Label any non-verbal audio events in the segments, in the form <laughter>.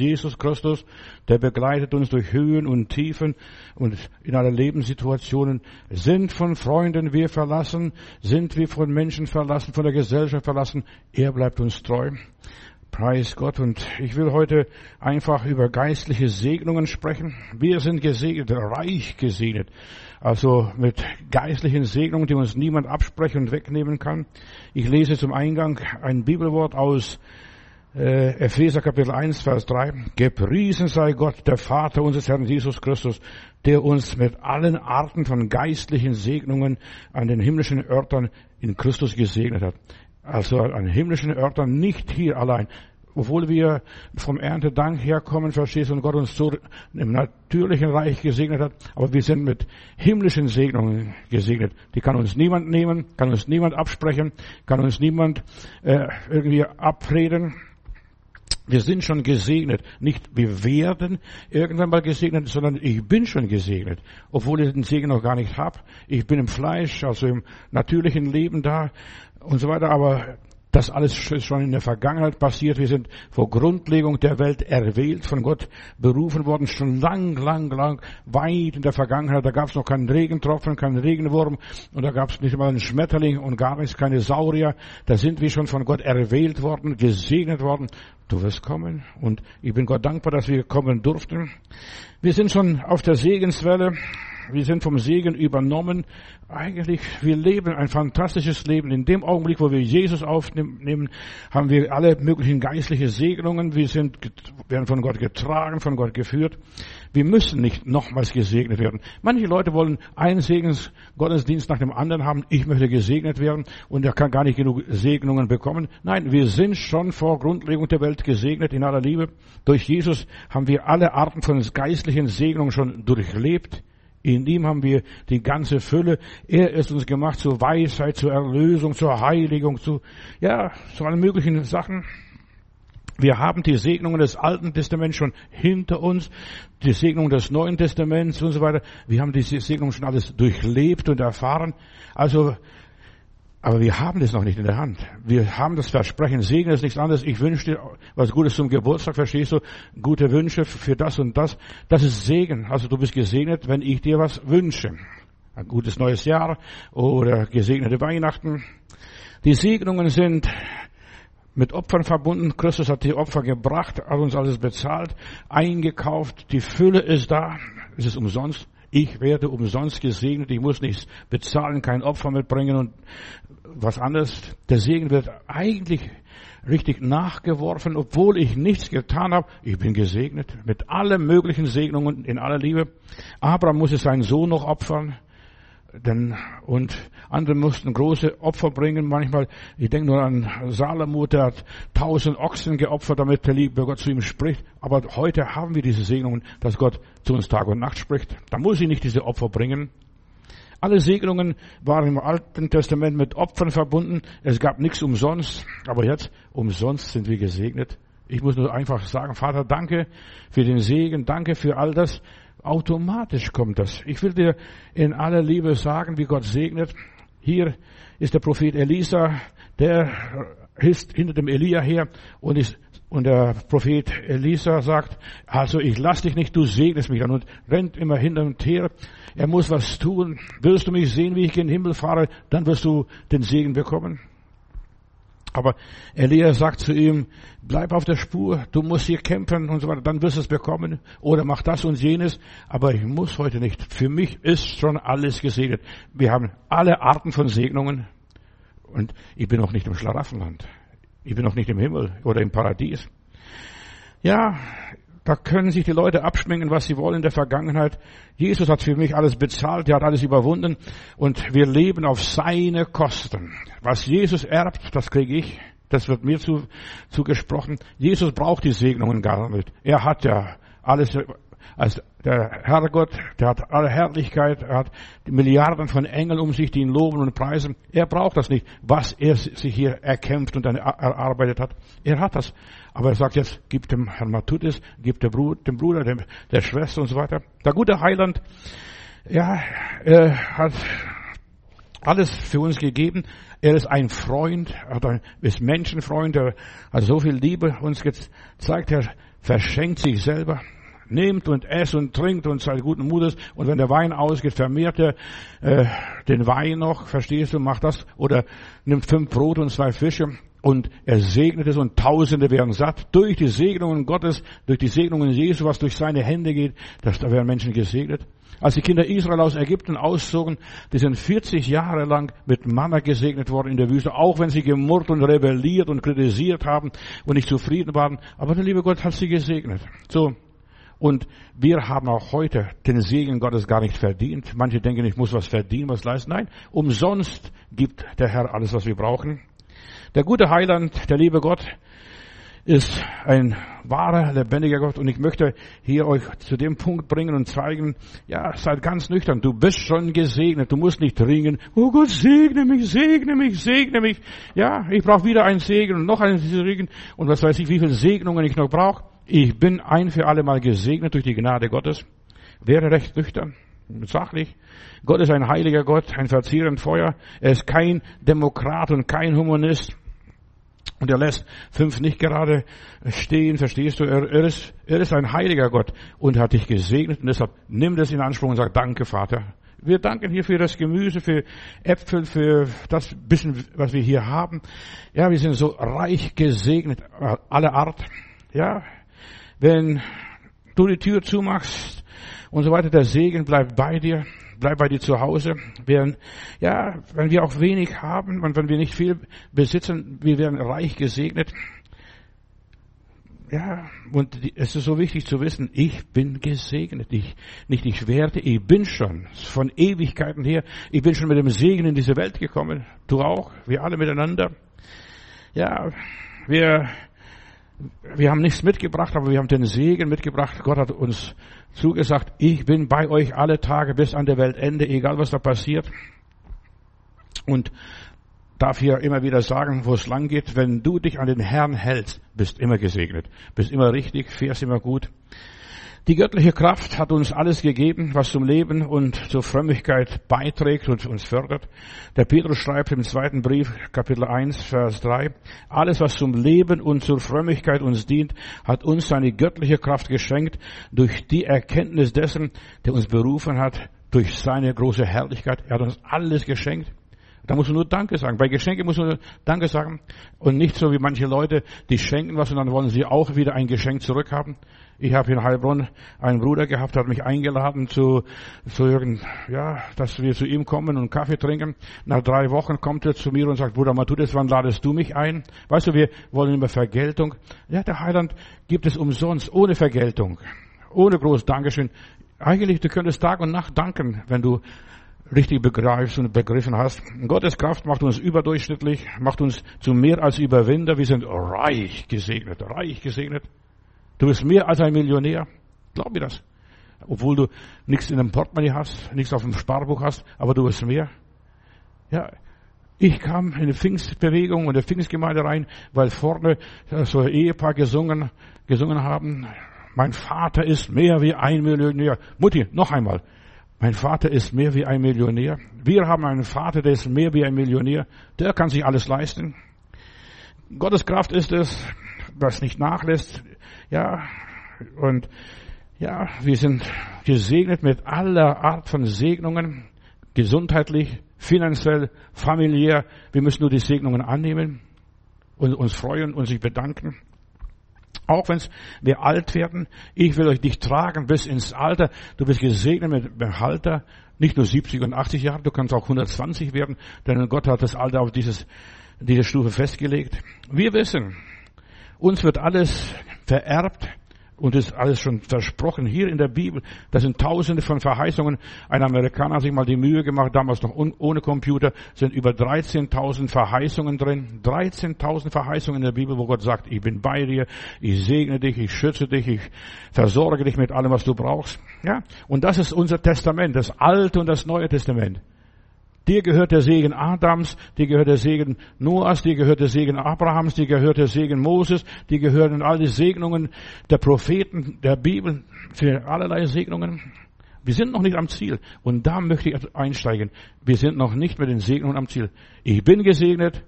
Jesus Christus, der begleitet uns durch Höhen und Tiefen und in aller Lebenssituationen. Sind von Freunden wir verlassen, sind wir von Menschen verlassen, von der Gesellschaft verlassen. Er bleibt uns treu. Preis Gott. Und ich will heute einfach über geistliche Segnungen sprechen. Wir sind gesegnet, reich gesegnet. Also mit geistlichen Segnungen, die uns niemand absprechen und wegnehmen kann. Ich lese zum Eingang ein Bibelwort aus äh, Epheser Kapitel 1, Vers 3. Gepriesen sei Gott, der Vater unseres Herrn Jesus Christus, der uns mit allen Arten von geistlichen Segnungen an den himmlischen Örtern in Christus gesegnet hat. Also an himmlischen Örtern, nicht hier allein. Obwohl wir vom Erntedank herkommen, verstehst du, und Gott uns so im natürlichen Reich gesegnet hat, aber wir sind mit himmlischen Segnungen gesegnet. Die kann uns niemand nehmen, kann uns niemand absprechen, kann uns niemand äh, irgendwie abreden. Wir sind schon gesegnet. Nicht wir werden irgendwann mal gesegnet, sondern ich bin schon gesegnet. Obwohl ich den Segen noch gar nicht habe. Ich bin im Fleisch, also im natürlichen Leben da und so weiter. Aber das alles ist schon in der Vergangenheit passiert. Wir sind vor Grundlegung der Welt erwählt, von Gott berufen worden, schon lang, lang, lang, weit in der Vergangenheit. Da gab es noch keinen Regentropfen, keinen Regenwurm und da gab es nicht mal einen Schmetterling und gar nichts, keine Saurier. Da sind wir schon von Gott erwählt worden, gesegnet worden. Du wirst kommen und ich bin Gott dankbar, dass wir kommen durften. Wir sind schon auf der Segenswelle. Wir sind vom Segen übernommen. Eigentlich, wir leben ein fantastisches Leben. In dem Augenblick, wo wir Jesus aufnehmen, haben wir alle möglichen geistliche Segnungen. Wir sind, werden von Gott getragen, von Gott geführt. Wir müssen nicht nochmals gesegnet werden. Manche Leute wollen einen Segensgottesdienst nach dem anderen haben. Ich möchte gesegnet werden und er kann gar nicht genug Segnungen bekommen. Nein, wir sind schon vor Grundlegung der Welt gesegnet in aller Liebe. Durch Jesus haben wir alle Arten von geistlichen Segnungen schon durchlebt. In ihm haben wir die ganze Fülle. Er ist uns gemacht zur Weisheit, zur Erlösung, zur Heiligung, zu, ja, zu allen möglichen Sachen. Wir haben die Segnungen des Alten Testaments schon hinter uns, die Segnungen des Neuen Testaments und so weiter. Wir haben diese Segnungen schon alles durchlebt und erfahren. Also aber wir haben das noch nicht in der Hand. Wir haben das Versprechen, Segen ist nichts anderes. Ich wünsche dir was Gutes zum Geburtstag, verstehst du? Gute Wünsche für das und das. Das ist Segen. Also du bist gesegnet, wenn ich dir was wünsche. Ein gutes neues Jahr oder gesegnete Weihnachten. Die Segnungen sind mit Opfern verbunden. Christus hat die Opfer gebracht, hat uns alles bezahlt, eingekauft. Die Fülle ist da. Es ist umsonst. Ich werde umsonst gesegnet. Ich muss nichts bezahlen, kein Opfer mitbringen und was anderes. Der Segen wird eigentlich richtig nachgeworfen, obwohl ich nichts getan habe. Ich bin gesegnet mit allen möglichen Segnungen in aller Liebe. Abraham musste seinen Sohn noch opfern. Denn, und andere mussten große Opfer bringen. Manchmal, ich denke nur an Salomo, der hat tausend Ochsen geopfert, damit der liebe Gott zu ihm spricht. Aber heute haben wir diese Segnungen, dass Gott zu uns Tag und Nacht spricht. Da muss ich nicht diese Opfer bringen. Alle Segnungen waren im Alten Testament mit Opfern verbunden. Es gab nichts umsonst. Aber jetzt, umsonst sind wir gesegnet. Ich muss nur einfach sagen, Vater, danke für den Segen, danke für all das. Automatisch kommt das. Ich will dir in aller Liebe sagen, wie Gott segnet. Hier ist der Prophet Elisa, der ist hinter dem Elia her und ist und der Prophet Elisa sagt, also ich lass dich nicht, du segnest mich dann und rennt immer hinter und her. Er muss was tun. Willst du mich sehen, wie ich in den Himmel fahre, dann wirst du den Segen bekommen. Aber Elia sagt zu ihm, bleib auf der Spur, du musst hier kämpfen und so weiter, dann wirst du es bekommen. Oder mach das und jenes. Aber ich muss heute nicht. Für mich ist schon alles gesegnet. Wir haben alle Arten von Segnungen. Und ich bin noch nicht im Schlaraffenland. Ich bin noch nicht im Himmel oder im Paradies. Ja, da können sich die Leute abschminken, was sie wollen in der Vergangenheit. Jesus hat für mich alles bezahlt, er hat alles überwunden und wir leben auf seine Kosten. Was Jesus erbt, das kriege ich. Das wird mir zu, zugesprochen. Jesus braucht die Segnungen gar nicht. Er hat ja alles als der Herrgott, der hat alle Herrlichkeit, er hat Milliarden von Engeln um sich, die ihn loben und preisen. Er braucht das nicht, was er sich hier erkämpft und erarbeitet hat. Er hat das. Aber er sagt jetzt, gib dem Herrn Matutis, gib dem Bruder, dem Bruder, dem, der Schwester und so weiter. Der gute Heiland, ja, er hat alles für uns gegeben. Er ist ein Freund, er ist Menschenfreund, er hat so viel Liebe uns gezeigt. Er verschenkt sich selber. Nehmt und esst und trinkt und seid guten Mutes. Und wenn der Wein ausgeht, vermehrt er äh, den Wein noch, verstehst du, macht das. Oder nimmt fünf Brot und zwei Fische und er segnet es und Tausende werden satt. Durch die Segnungen Gottes, durch die Segnungen Jesu, was durch seine Hände geht, da werden Menschen gesegnet. Als die Kinder Israel aus Ägypten auszogen, die sind 40 Jahre lang mit Manna gesegnet worden in der Wüste, auch wenn sie gemurrt und rebelliert und kritisiert haben und nicht zufrieden waren. Aber der liebe Gott hat sie gesegnet. So. Und wir haben auch heute den Segen Gottes gar nicht verdient. Manche denken, ich muss was verdienen, was leisten. Nein, umsonst gibt der Herr alles, was wir brauchen. Der gute Heiland, der liebe Gott, ist ein wahrer, lebendiger Gott. Und ich möchte hier euch zu dem Punkt bringen und zeigen, ja, seid ganz nüchtern. Du bist schon gesegnet. Du musst nicht ringen. Oh Gott, segne mich, segne mich, segne mich. Ja, ich brauche wieder einen Segen und noch einen Segen. Und was weiß ich, wie viele Segnungen ich noch brauche. Ich bin ein für alle Mal gesegnet durch die Gnade Gottes. Wäre recht nüchtern sachlich. Gott ist ein heiliger Gott, ein verzehrend Feuer. Er ist kein Demokrat und kein Humanist. Und er lässt fünf nicht gerade stehen, verstehst du? Er, er, ist, er ist ein heiliger Gott und hat dich gesegnet und deshalb nimm das in Anspruch und sag Danke, Vater. Wir danken hier für das Gemüse, für Äpfel, für das bisschen, was wir hier haben. Ja, wir sind so reich gesegnet, aller Art. Ja, wenn du die Tür zumachst und so weiter, der Segen bleibt bei dir bleib bei dir zu Hause. Wir, ja, wenn wir auch wenig haben und wenn wir nicht viel besitzen, wir werden reich gesegnet. Ja, und es ist so wichtig zu wissen, ich bin gesegnet. Ich, nicht ich werde, ich bin schon. Von Ewigkeiten her, ich bin schon mit dem Segen in diese Welt gekommen. Du auch, wir alle miteinander. Ja, wir wir haben nichts mitgebracht, aber wir haben den Segen mitgebracht. Gott hat uns zugesagt, ich bin bei euch alle Tage bis an der Weltende, egal was da passiert. Und darf hier immer wieder sagen, wo es lang geht, wenn du dich an den Herrn hältst, bist immer gesegnet, bist immer richtig, fährst immer gut. Die göttliche Kraft hat uns alles gegeben, was zum Leben und zur Frömmigkeit beiträgt und uns fördert. Der Petrus schreibt im zweiten Brief, Kapitel 1, Vers 3, alles, was zum Leben und zur Frömmigkeit uns dient, hat uns seine göttliche Kraft geschenkt durch die Erkenntnis dessen, der uns berufen hat, durch seine große Herrlichkeit. Er hat uns alles geschenkt. Da musst du nur Danke sagen. Bei Geschenken musst du nur Danke sagen. Und nicht so wie manche Leute, die schenken was und dann wollen sie auch wieder ein Geschenk zurückhaben. Ich habe in Heilbronn einen Bruder gehabt, hat mich eingeladen zu, zu irgend, ja, dass wir zu ihm kommen und Kaffee trinken. Nach drei Wochen kommt er zu mir und sagt, Bruder Matthäus, wann ladest du mich ein? Weißt du, wir wollen immer Vergeltung. Ja, der Heiland gibt es umsonst, ohne Vergeltung. Ohne groß Dankeschön. Eigentlich, du könntest Tag und Nacht danken, wenn du richtig begreifst und begriffen hast. Gottes Kraft macht uns überdurchschnittlich, macht uns zu mehr als Überwinder. Wir sind reich gesegnet, reich gesegnet. Du bist mehr als ein Millionär. Glaub mir das. Obwohl du nichts in dem Portemonnaie hast, nichts auf dem Sparbuch hast, aber du bist mehr. Ja, ich kam in die Pfingstbewegung und der Pfingstgemeinde rein, weil vorne so ein Ehepaar gesungen, gesungen haben. Mein Vater ist mehr wie ein Millionär. Mutti, noch einmal. Mein Vater ist mehr wie ein Millionär. Wir haben einen Vater, der ist mehr wie ein Millionär. Der kann sich alles leisten. Gottes Kraft ist es, was nicht nachlässt. Ja, und ja, wir sind gesegnet mit aller Art von Segnungen, gesundheitlich, finanziell, familiär. Wir müssen nur die Segnungen annehmen und uns freuen und sich bedanken. Auch wenn wir alt werden, ich will euch nicht tragen bis ins Alter. Du bist gesegnet mit dem Alter, nicht nur 70 und 80 Jahre, du kannst auch 120 werden, denn Gott hat das Alter auf dieses, diese Stufe festgelegt. Wir wissen, uns wird alles vererbt und ist alles schon versprochen hier in der Bibel. Das sind tausende von Verheißungen. Ein Amerikaner hat sich mal die Mühe gemacht, damals noch ohne Computer, sind über 13.000 Verheißungen drin. 13.000 Verheißungen in der Bibel, wo Gott sagt, ich bin bei dir, ich segne dich, ich schütze dich, ich versorge dich mit allem, was du brauchst. Ja? Und das ist unser Testament, das Alte und das Neue Testament. Dir gehört der Segen Adams, dir gehört der Segen Noahs, dir gehört der Segen Abrahams, dir gehört der Segen Moses, dir gehören all die Segnungen der Propheten, der Bibel, für allerlei Segnungen. Wir sind noch nicht am Ziel. Und da möchte ich einsteigen. Wir sind noch nicht mit den Segnungen am Ziel. Ich bin gesegnet,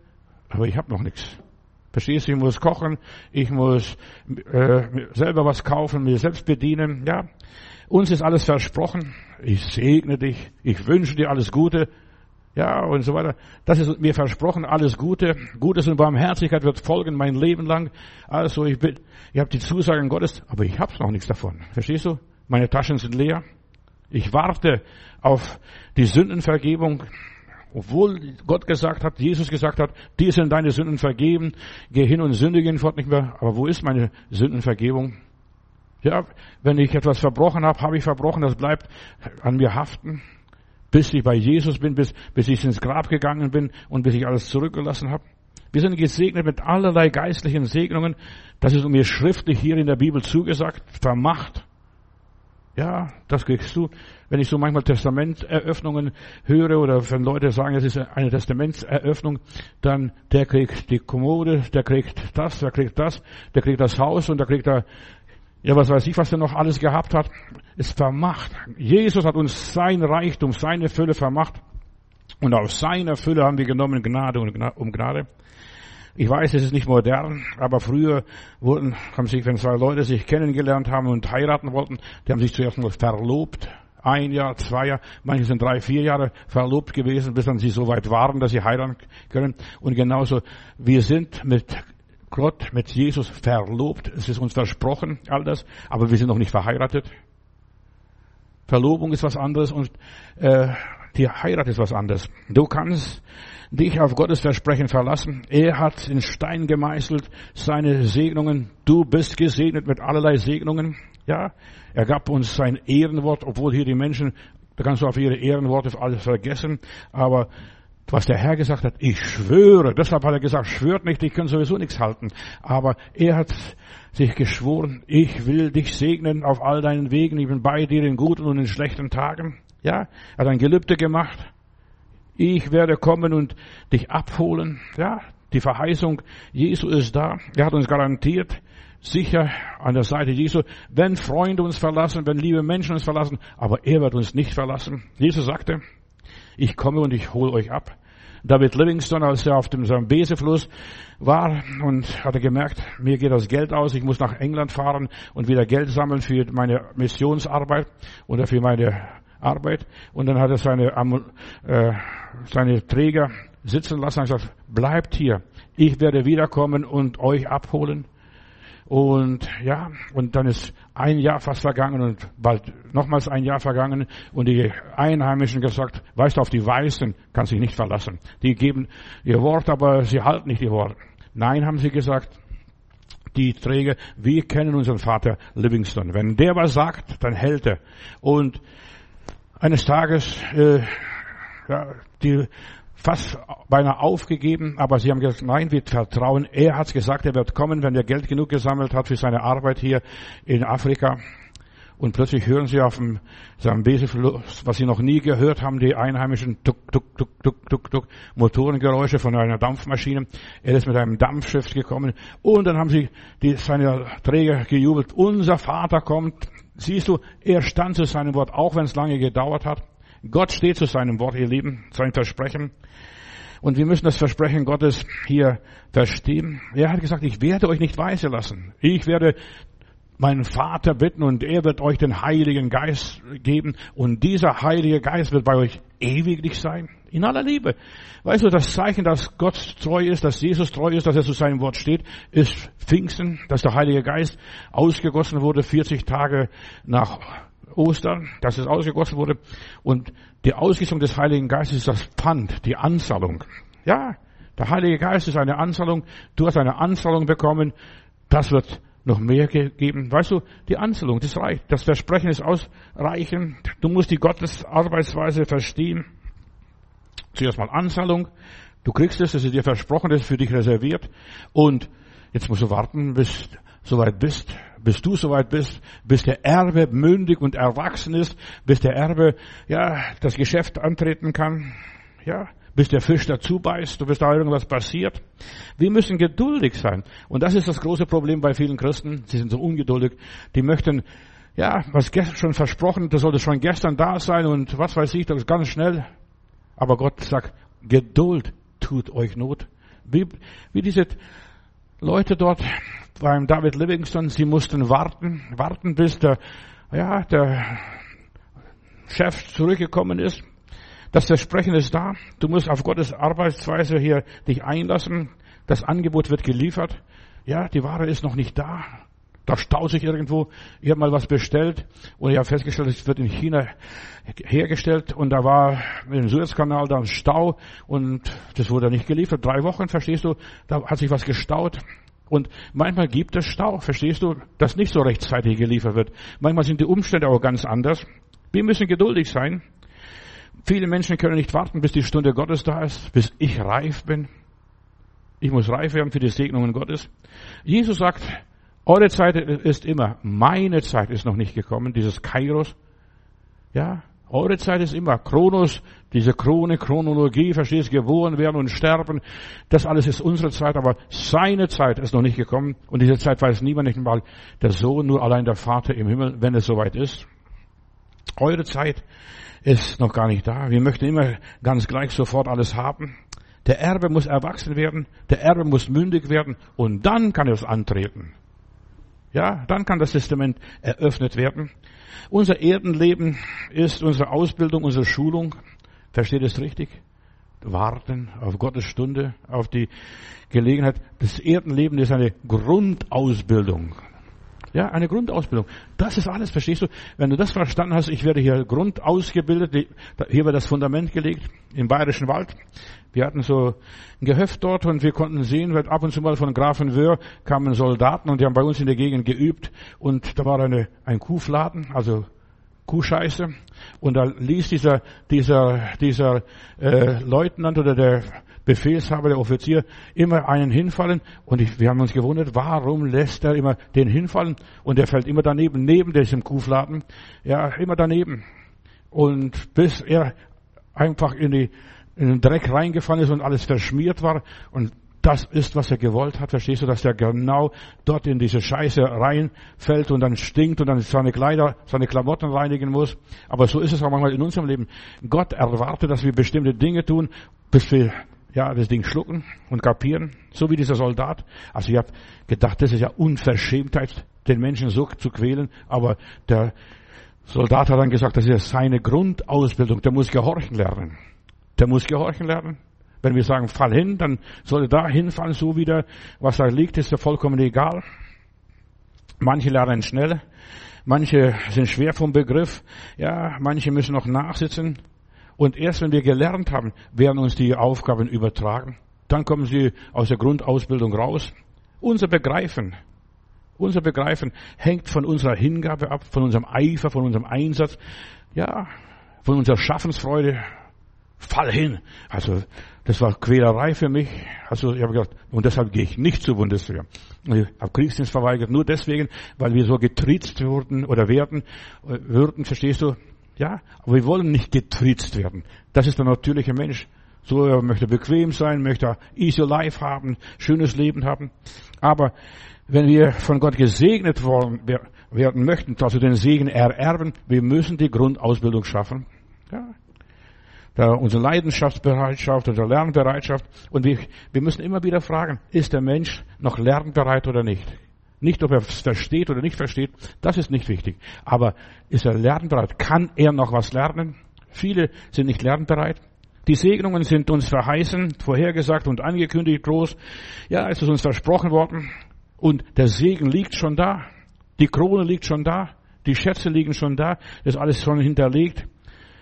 aber ich habe noch nichts. Verstehst du? Ich muss kochen, ich muss äh, selber was kaufen, mir selbst bedienen. Ja, uns ist alles versprochen. Ich segne dich, ich wünsche dir alles Gute. Ja, und so weiter. Das ist mir versprochen, alles Gute. Gutes und Barmherzigkeit wird folgen mein Leben lang. Also ich bin, ich habe die Zusagen Gottes, aber ich habe noch nichts davon. Verstehst du? Meine Taschen sind leer. Ich warte auf die Sündenvergebung. Obwohl Gott gesagt hat, Jesus gesagt hat, dir sind deine Sünden vergeben, geh hin und sündige fort nicht mehr. Aber wo ist meine Sündenvergebung? Ja, wenn ich etwas verbrochen habe, habe ich verbrochen, das bleibt an mir haften, bis ich bei Jesus bin, bis, bis ich ins Grab gegangen bin und bis ich alles zurückgelassen habe. Wir sind gesegnet mit allerlei geistlichen Segnungen. Das ist mir schriftlich hier in der Bibel zugesagt, vermacht. Ja, das kriegst du. Wenn ich so manchmal Testamenteröffnungen höre oder wenn Leute sagen, es ist eine Testamentseröffnung, dann der kriegt die Kommode, der kriegt das, der kriegt das, der kriegt das Haus und der kriegt da, ja, was weiß ich, was er noch alles gehabt hat, ist vermacht. Jesus hat uns sein Reichtum, seine Fülle vermacht. Und aus seiner Fülle haben wir genommen Gnade um Gnade. Ich weiß, es ist nicht modern, aber früher wurden, haben sich, wenn zwei Leute sich kennengelernt haben und heiraten wollten, die haben sich zuerst mal verlobt. Ein Jahr, zwei Jahre, manche sind drei, vier Jahre verlobt gewesen, bis dann sie so weit waren, dass sie heiraten können. Und genauso, wir sind mit Gott, mit Jesus verlobt. Es ist uns versprochen, all das, aber wir sind noch nicht verheiratet. Verlobung ist was anderes und äh, die Heirat ist was anderes. Du kannst dich auf Gottes Versprechen verlassen. Er hat in Stein gemeißelt seine Segnungen. Du bist gesegnet mit allerlei Segnungen. Ja, er gab uns sein Ehrenwort, obwohl hier die Menschen, da kannst du auf ihre Ehrenworte alles vergessen, aber was der Herr gesagt hat, ich schwöre, deshalb hat er gesagt, schwört nicht, ich kann sowieso nichts halten. Aber er hat sich geschworen, ich will dich segnen auf all deinen Wegen, ich bin bei dir in guten und in schlechten Tagen. Ja, er hat ein Gelübde gemacht. Ich werde kommen und dich abholen. Ja, die Verheißung Jesu ist da. Er hat uns garantiert, sicher an der Seite Jesu, wenn Freunde uns verlassen, wenn liebe Menschen uns verlassen, aber er wird uns nicht verlassen. Jesus sagte, ich komme und ich hole euch ab. David Livingstone, als er auf dem Zambesi-Fluss war und hatte gemerkt, mir geht das Geld aus, ich muss nach England fahren und wieder Geld sammeln für meine Missionsarbeit oder für meine Arbeit. Und dann hat er seine, äh, seine Träger sitzen lassen und gesagt, bleibt hier. Ich werde wiederkommen und euch abholen. Und ja, und dann ist ein Jahr fast vergangen und bald nochmals ein Jahr vergangen und die Einheimischen gesagt, weißt du, auf die Weißen kannst dich nicht verlassen. Die geben ihr Wort, aber sie halten nicht ihr Wort. Nein, haben sie gesagt, die Träger, wir kennen unseren Vater Livingston. Wenn der was sagt, dann hält er. Und eines Tages, äh, ja, die fast beinahe aufgegeben, aber sie haben gesagt, nein, wir vertrauen. Er hat gesagt, er wird kommen, wenn er Geld genug gesammelt hat für seine Arbeit hier in Afrika. Und plötzlich hören sie auf dem Sambesi-Fluss, was sie noch nie gehört haben, die einheimischen tuk, tuk, tuk, tuk, tuk, tuk, Motorengeräusche von einer Dampfmaschine. Er ist mit einem Dampfschiff gekommen. Und dann haben sie die, seine Träger gejubelt. Unser Vater kommt. Siehst du, er stand zu seinem Wort, auch wenn es lange gedauert hat. Gott steht zu seinem Wort, ihr Lieben, sein Versprechen. Und wir müssen das Versprechen Gottes hier verstehen. Er hat gesagt, ich werde euch nicht weise lassen. Ich werde meinen Vater bitten und er wird euch den Heiligen Geist geben und dieser Heilige Geist wird bei euch ewiglich sein. In aller Liebe. Weißt du, das Zeichen, dass Gott treu ist, dass Jesus treu ist, dass er zu seinem Wort steht, ist Pfingsten, dass der Heilige Geist ausgegossen wurde 40 Tage nach Ostern, dass es ausgegossen wurde. Und die Ausgießung des Heiligen Geistes ist das Pfand, die Anzahlung. Ja, der Heilige Geist ist eine Anzahlung. Du hast eine Anzahlung bekommen. Das wird noch mehr geben. Weißt du, die Anzahlung, das reicht. Das Versprechen ist ausreichend. Du musst die Gottes Arbeitsweise verstehen. Zuerst mal Anzahlung. Du kriegst es, es ist dir versprochen, das ist für dich reserviert. Und jetzt musst du warten, bis soweit bist, bis du soweit bist, bis der Erbe mündig und erwachsen ist, bis der Erbe, ja, das Geschäft antreten kann, ja, bis der Fisch dazu beißt, bis da irgendwas passiert. Wir müssen geduldig sein. Und das ist das große Problem bei vielen Christen. Sie sind so ungeduldig. Die möchten, ja, was gestern schon versprochen, das sollte schon gestern da sein und was weiß ich, das ist ganz schnell. Aber Gott sagt, Geduld tut euch Not. Wie, wie diese Leute dort beim David Livingston, sie mussten warten, warten bis der, ja, der Chef zurückgekommen ist. Das Versprechen ist da. Du musst auf Gottes Arbeitsweise hier dich einlassen. Das Angebot wird geliefert. Ja, die Ware ist noch nicht da. Da staut sich irgendwo. Ich habe mal was bestellt und ich habe festgestellt, es wird in China hergestellt und da war im Suezkanal dann Stau und das wurde nicht geliefert. Drei Wochen, verstehst du? Da hat sich was gestaut. Und manchmal gibt es Stau, verstehst du, dass nicht so rechtzeitig geliefert wird. Manchmal sind die Umstände auch ganz anders. Wir müssen geduldig sein. Viele Menschen können nicht warten, bis die Stunde Gottes da ist, bis ich reif bin. Ich muss reif werden für die Segnungen Gottes. Jesus sagt, eure Zeit ist immer, meine Zeit ist noch nicht gekommen, dieses Kairos. Ja, eure Zeit ist immer Kronos, diese Krone, Chronologie, verstehst, geboren werden und sterben. Das alles ist unsere Zeit, aber seine Zeit ist noch nicht gekommen. Und diese Zeit weiß niemand, nicht mal der Sohn, nur allein der Vater im Himmel, wenn es soweit ist. Eure Zeit ist noch gar nicht da. Wir möchten immer ganz gleich sofort alles haben. Der Erbe muss erwachsen werden, der Erbe muss mündig werden und dann kann er es antreten. Ja, dann kann das Testament eröffnet werden. Unser Erdenleben ist unsere Ausbildung, unsere Schulung. Versteht es richtig? Warten auf Gottes Stunde, auf die Gelegenheit. Das Erdenleben ist eine Grundausbildung. Ja, eine Grundausbildung. Das ist alles, verstehst du? Wenn du das verstanden hast, ich werde hier grundausgebildet, hier wird das Fundament gelegt im Bayerischen Wald. Wir hatten so ein Gehöft dort und wir konnten sehen, weil ab und zu mal von Grafen Wöhr kamen Soldaten und die haben bei uns in der Gegend geübt und da war eine, ein Kuhfladen, also Kuhscheiße. Und da ließ dieser, dieser, dieser äh, Leutnant oder der Befehlshaber, der Offizier, immer einen hinfallen. Und ich, wir haben uns gewundert, warum lässt er immer den hinfallen? Und er fällt immer daneben, neben diesem Kuhfladen. Ja, immer daneben. Und bis er einfach in, die, in den Dreck reingefallen ist und alles verschmiert war. Und das ist, was er gewollt hat. Verstehst du, dass er genau dort in diese Scheiße reinfällt und dann stinkt und dann seine Kleider, seine Klamotten reinigen muss. Aber so ist es auch manchmal in unserem Leben. Gott erwartet, dass wir bestimmte Dinge tun, bis wir ja, das Ding schlucken und kapieren, so wie dieser Soldat. Also ich habe gedacht, das ist ja Unverschämtheit, den Menschen so zu quälen, aber der Soldat hat dann gesagt, das ist seine Grundausbildung, der muss gehorchen lernen. Der muss gehorchen lernen. Wenn wir sagen, fall hin, dann soll er da hinfallen, so wieder, was da liegt, ist ja vollkommen egal. Manche lernen schnell, manche sind schwer vom Begriff, ja, manche müssen noch nachsitzen. Und erst wenn wir gelernt haben, werden uns die Aufgaben übertragen. Dann kommen sie aus der Grundausbildung raus. Unser Begreifen, unser Begreifen hängt von unserer Hingabe ab, von unserem Eifer, von unserem Einsatz, ja, von unserer Schaffensfreude. Fall hin. Also, das war Quälerei für mich. Also, ich habe gedacht, und deshalb gehe ich nicht zur Bundeswehr. Ich habe Kriegsdienst verweigert, nur deswegen, weil wir so getriezt wurden oder werden, äh, würden, verstehst du? Ja, aber wir wollen nicht getriezt werden. Das ist der natürliche Mensch. So, er möchte bequem sein, möchte easy life haben, schönes Leben haben. Aber wenn wir von Gott gesegnet worden, werden möchten, also den Segen ererben, wir müssen die Grundausbildung schaffen. Ja. Da unsere Leidenschaftsbereitschaft, unsere Lernbereitschaft. Und wir, wir müssen immer wieder fragen, ist der Mensch noch lernbereit oder nicht? Nicht, ob er es versteht oder nicht versteht, das ist nicht wichtig. Aber ist er lernbereit? Kann er noch was lernen? Viele sind nicht lernbereit. Die Segnungen sind uns verheißen, vorhergesagt und angekündigt groß. Ja, es ist uns versprochen worden. Und der Segen liegt schon da. Die Krone liegt schon da. Die Schätze liegen schon da. Das ist alles schon hinterlegt.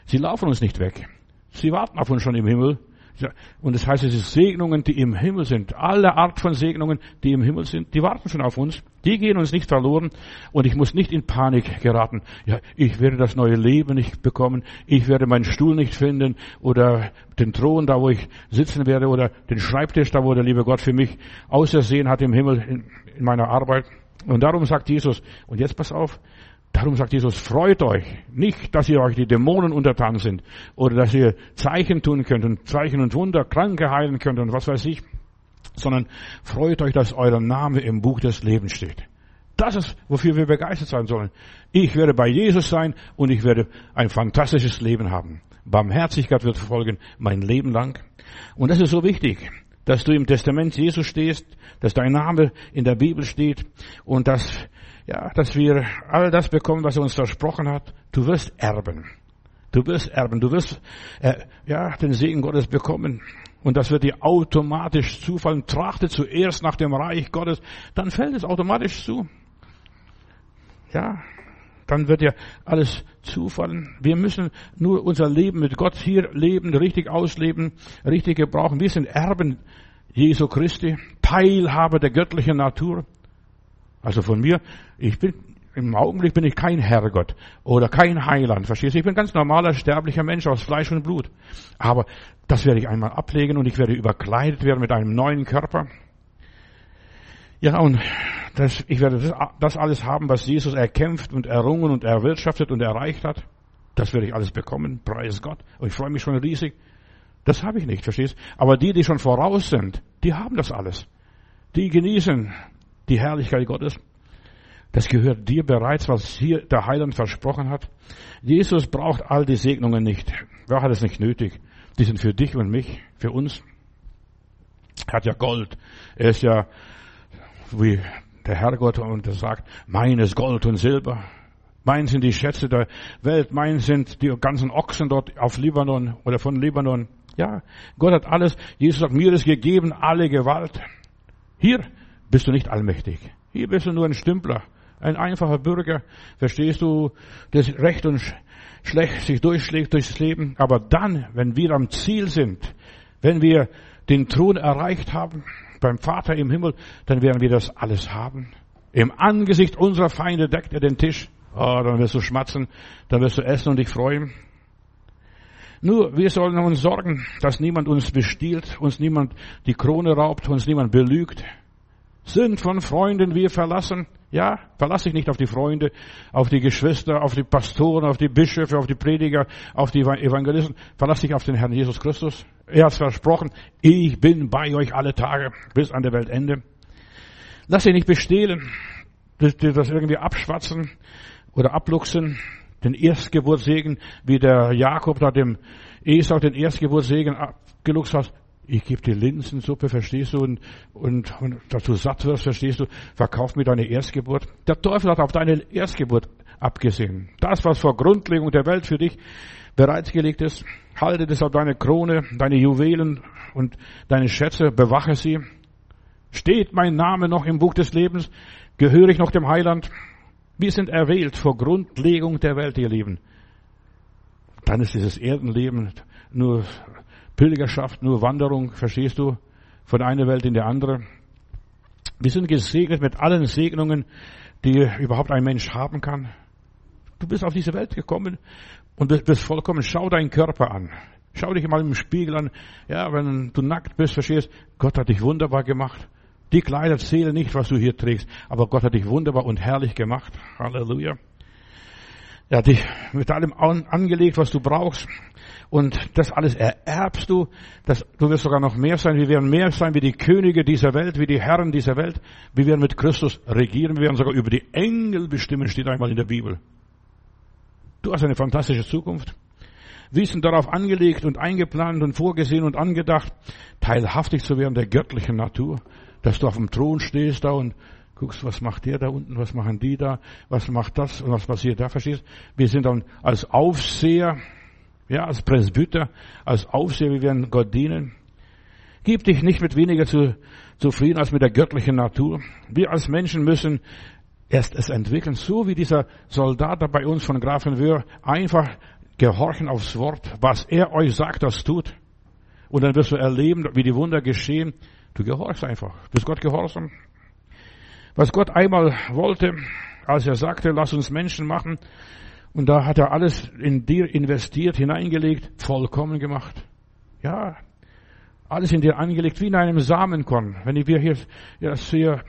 Sie laufen uns nicht weg. Sie warten auf uns schon im Himmel. Und das heißt, es sind Segnungen, die im Himmel sind. Alle Art von Segnungen, die im Himmel sind, die warten schon auf uns. Die gehen uns nicht verloren. Und ich muss nicht in Panik geraten. Ja, ich werde das neue Leben nicht bekommen. Ich werde meinen Stuhl nicht finden oder den Thron da, wo ich sitzen werde oder den Schreibtisch da, wo der liebe Gott für mich ausersehen hat im Himmel in meiner Arbeit. Und darum sagt Jesus, und jetzt pass auf, Darum sagt Jesus, freut euch nicht, dass ihr euch die Dämonen untertan sind oder dass ihr Zeichen tun könnt und Zeichen und Wunder, Kranke heilen könnt und was weiß ich, sondern freut euch, dass euer Name im Buch des Lebens steht. Das ist, wofür wir begeistert sein sollen. Ich werde bei Jesus sein und ich werde ein fantastisches Leben haben. Barmherzigkeit wird verfolgen mein Leben lang. Und das ist so wichtig. dass du im Testament Jesus stehst, dass dein Name in der Bibel steht und dass, ja, dass wir all das bekommen, was er uns versprochen hat. Du wirst erben. Du wirst erben. Du wirst, äh, ja, den Segen Gottes bekommen. Und das wird dir automatisch zufallen. Trachte zuerst nach dem Reich Gottes, dann fällt es automatisch zu. Ja, dann wird dir alles zufallen. Wir müssen nur unser Leben mit Gott hier leben, richtig ausleben, richtig gebrauchen. Wir sind Erben Jesu Christi, Teilhaber der göttlichen Natur. Also von mir, ich bin, im Augenblick bin ich kein Herrgott oder kein Heiland, verstehst du? Ich bin ein ganz normaler, sterblicher Mensch aus Fleisch und Blut. Aber das werde ich einmal ablegen und ich werde überkleidet werden mit einem neuen Körper. Ja, und das, ich werde das, alles haben, was Jesus erkämpft und errungen und erwirtschaftet und erreicht hat. Das werde ich alles bekommen. Preis Gott. Und ich freue mich schon riesig. Das habe ich nicht, verstehst? Aber die, die schon voraus sind, die haben das alles. Die genießen die Herrlichkeit Gottes. Das gehört dir bereits, was hier der Heiland versprochen hat. Jesus braucht all die Segnungen nicht. Wer hat es nicht nötig? Die sind für dich und mich, für uns. Er hat ja Gold. Er ist ja wie der Herrgott und er sagt, meines Gold und Silber. Mein sind die Schätze der Welt, mein sind die ganzen Ochsen dort auf Libanon oder von Libanon. Ja, Gott hat alles. Jesus sagt, mir ist gegeben alle Gewalt. Hier bist du nicht allmächtig. Hier bist du nur ein Stümpler, ein einfacher Bürger. Verstehst du, das Recht und Schlecht sich durchschlägt durchs Leben. Aber dann, wenn wir am Ziel sind, wenn wir den Thron erreicht haben, beim Vater im Himmel, dann werden wir das alles haben. Im Angesicht unserer Feinde deckt er den Tisch. Oh, dann wirst du schmatzen, dann wirst du essen und dich freuen. Nur, wir sollen uns sorgen, dass niemand uns bestiehlt, uns niemand die Krone raubt, uns niemand belügt. Sind von Freunden wir verlassen. Ja, verlass dich nicht auf die Freunde, auf die Geschwister, auf die Pastoren, auf die Bischöfe, auf die Prediger, auf die Evangelisten. Verlass dich auf den Herrn Jesus Christus. Er hat versprochen, ich bin bei euch alle Tage bis an der Weltende. Lass dich nicht bestehlen, das, das irgendwie abschwatzen oder abluchsen, den Erstgeburtssegen, wie der Jakob da dem Esau den Erstgeburtssegen abgeluchst hat. Ich gebe dir Linsensuppe, verstehst du, und, und, und dass du satt wirst, verstehst du, verkauf mir deine Erstgeburt. Der Teufel hat auf deine Erstgeburt abgesehen. Das, was vor Grundlegung der Welt für dich bereitgelegt ist, halte auf deine Krone, deine Juwelen und deine Schätze, bewache sie. Steht mein Name noch im Buch des Lebens? Gehöre ich noch dem Heiland? Wir sind erwählt vor Grundlegung der Welt, ihr Lieben. Dann ist dieses Erdenleben nur Pilgerschaft, nur Wanderung, verstehst du, von einer Welt in die andere. Wir sind gesegnet mit allen Segnungen, die überhaupt ein Mensch haben kann. Du bist auf diese Welt gekommen und bist vollkommen, schau deinen Körper an. Schau dich mal im Spiegel an. Ja, wenn du nackt bist, verstehst, Gott hat dich wunderbar gemacht. Die Kleider zählen nicht, was du hier trägst, aber Gott hat dich wunderbar und herrlich gemacht. Halleluja. Er hat dich mit allem angelegt, was du brauchst. Und das alles ererbst du. Das, du wirst sogar noch mehr sein. Wir werden mehr sein wie die Könige dieser Welt, wie die Herren dieser Welt. Wir werden mit Christus regieren. Wir werden sogar über die Engel bestimmen, steht einmal in der Bibel. Du hast eine fantastische Zukunft. Wir sind darauf angelegt und eingeplant und vorgesehen und angedacht, teilhaftig zu werden der göttlichen Natur. Dass du auf dem Thron stehst da und guckst, was macht der da unten, was machen die da, was macht das und was passiert da, verstehst? Wir sind dann als Aufseher ja, als Presbyter, als Aufseher, wir werden Gott dienen. Gib dich nicht mit weniger zu, zufrieden als mit der göttlichen Natur. Wir als Menschen müssen erst es entwickeln, so wie dieser Soldat da bei uns von Grafenwöhr, einfach gehorchen aufs Wort, was er euch sagt, das tut. Und dann wirst du erleben, wie die Wunder geschehen. Du gehorchst einfach. Bist Gott gehorsam. Was Gott einmal wollte, als er sagte, lass uns Menschen machen, und da hat er alles in dir investiert, hineingelegt, vollkommen gemacht. Ja, alles in dir angelegt, wie in einem Samenkorn. Wenn wir hier ja, hier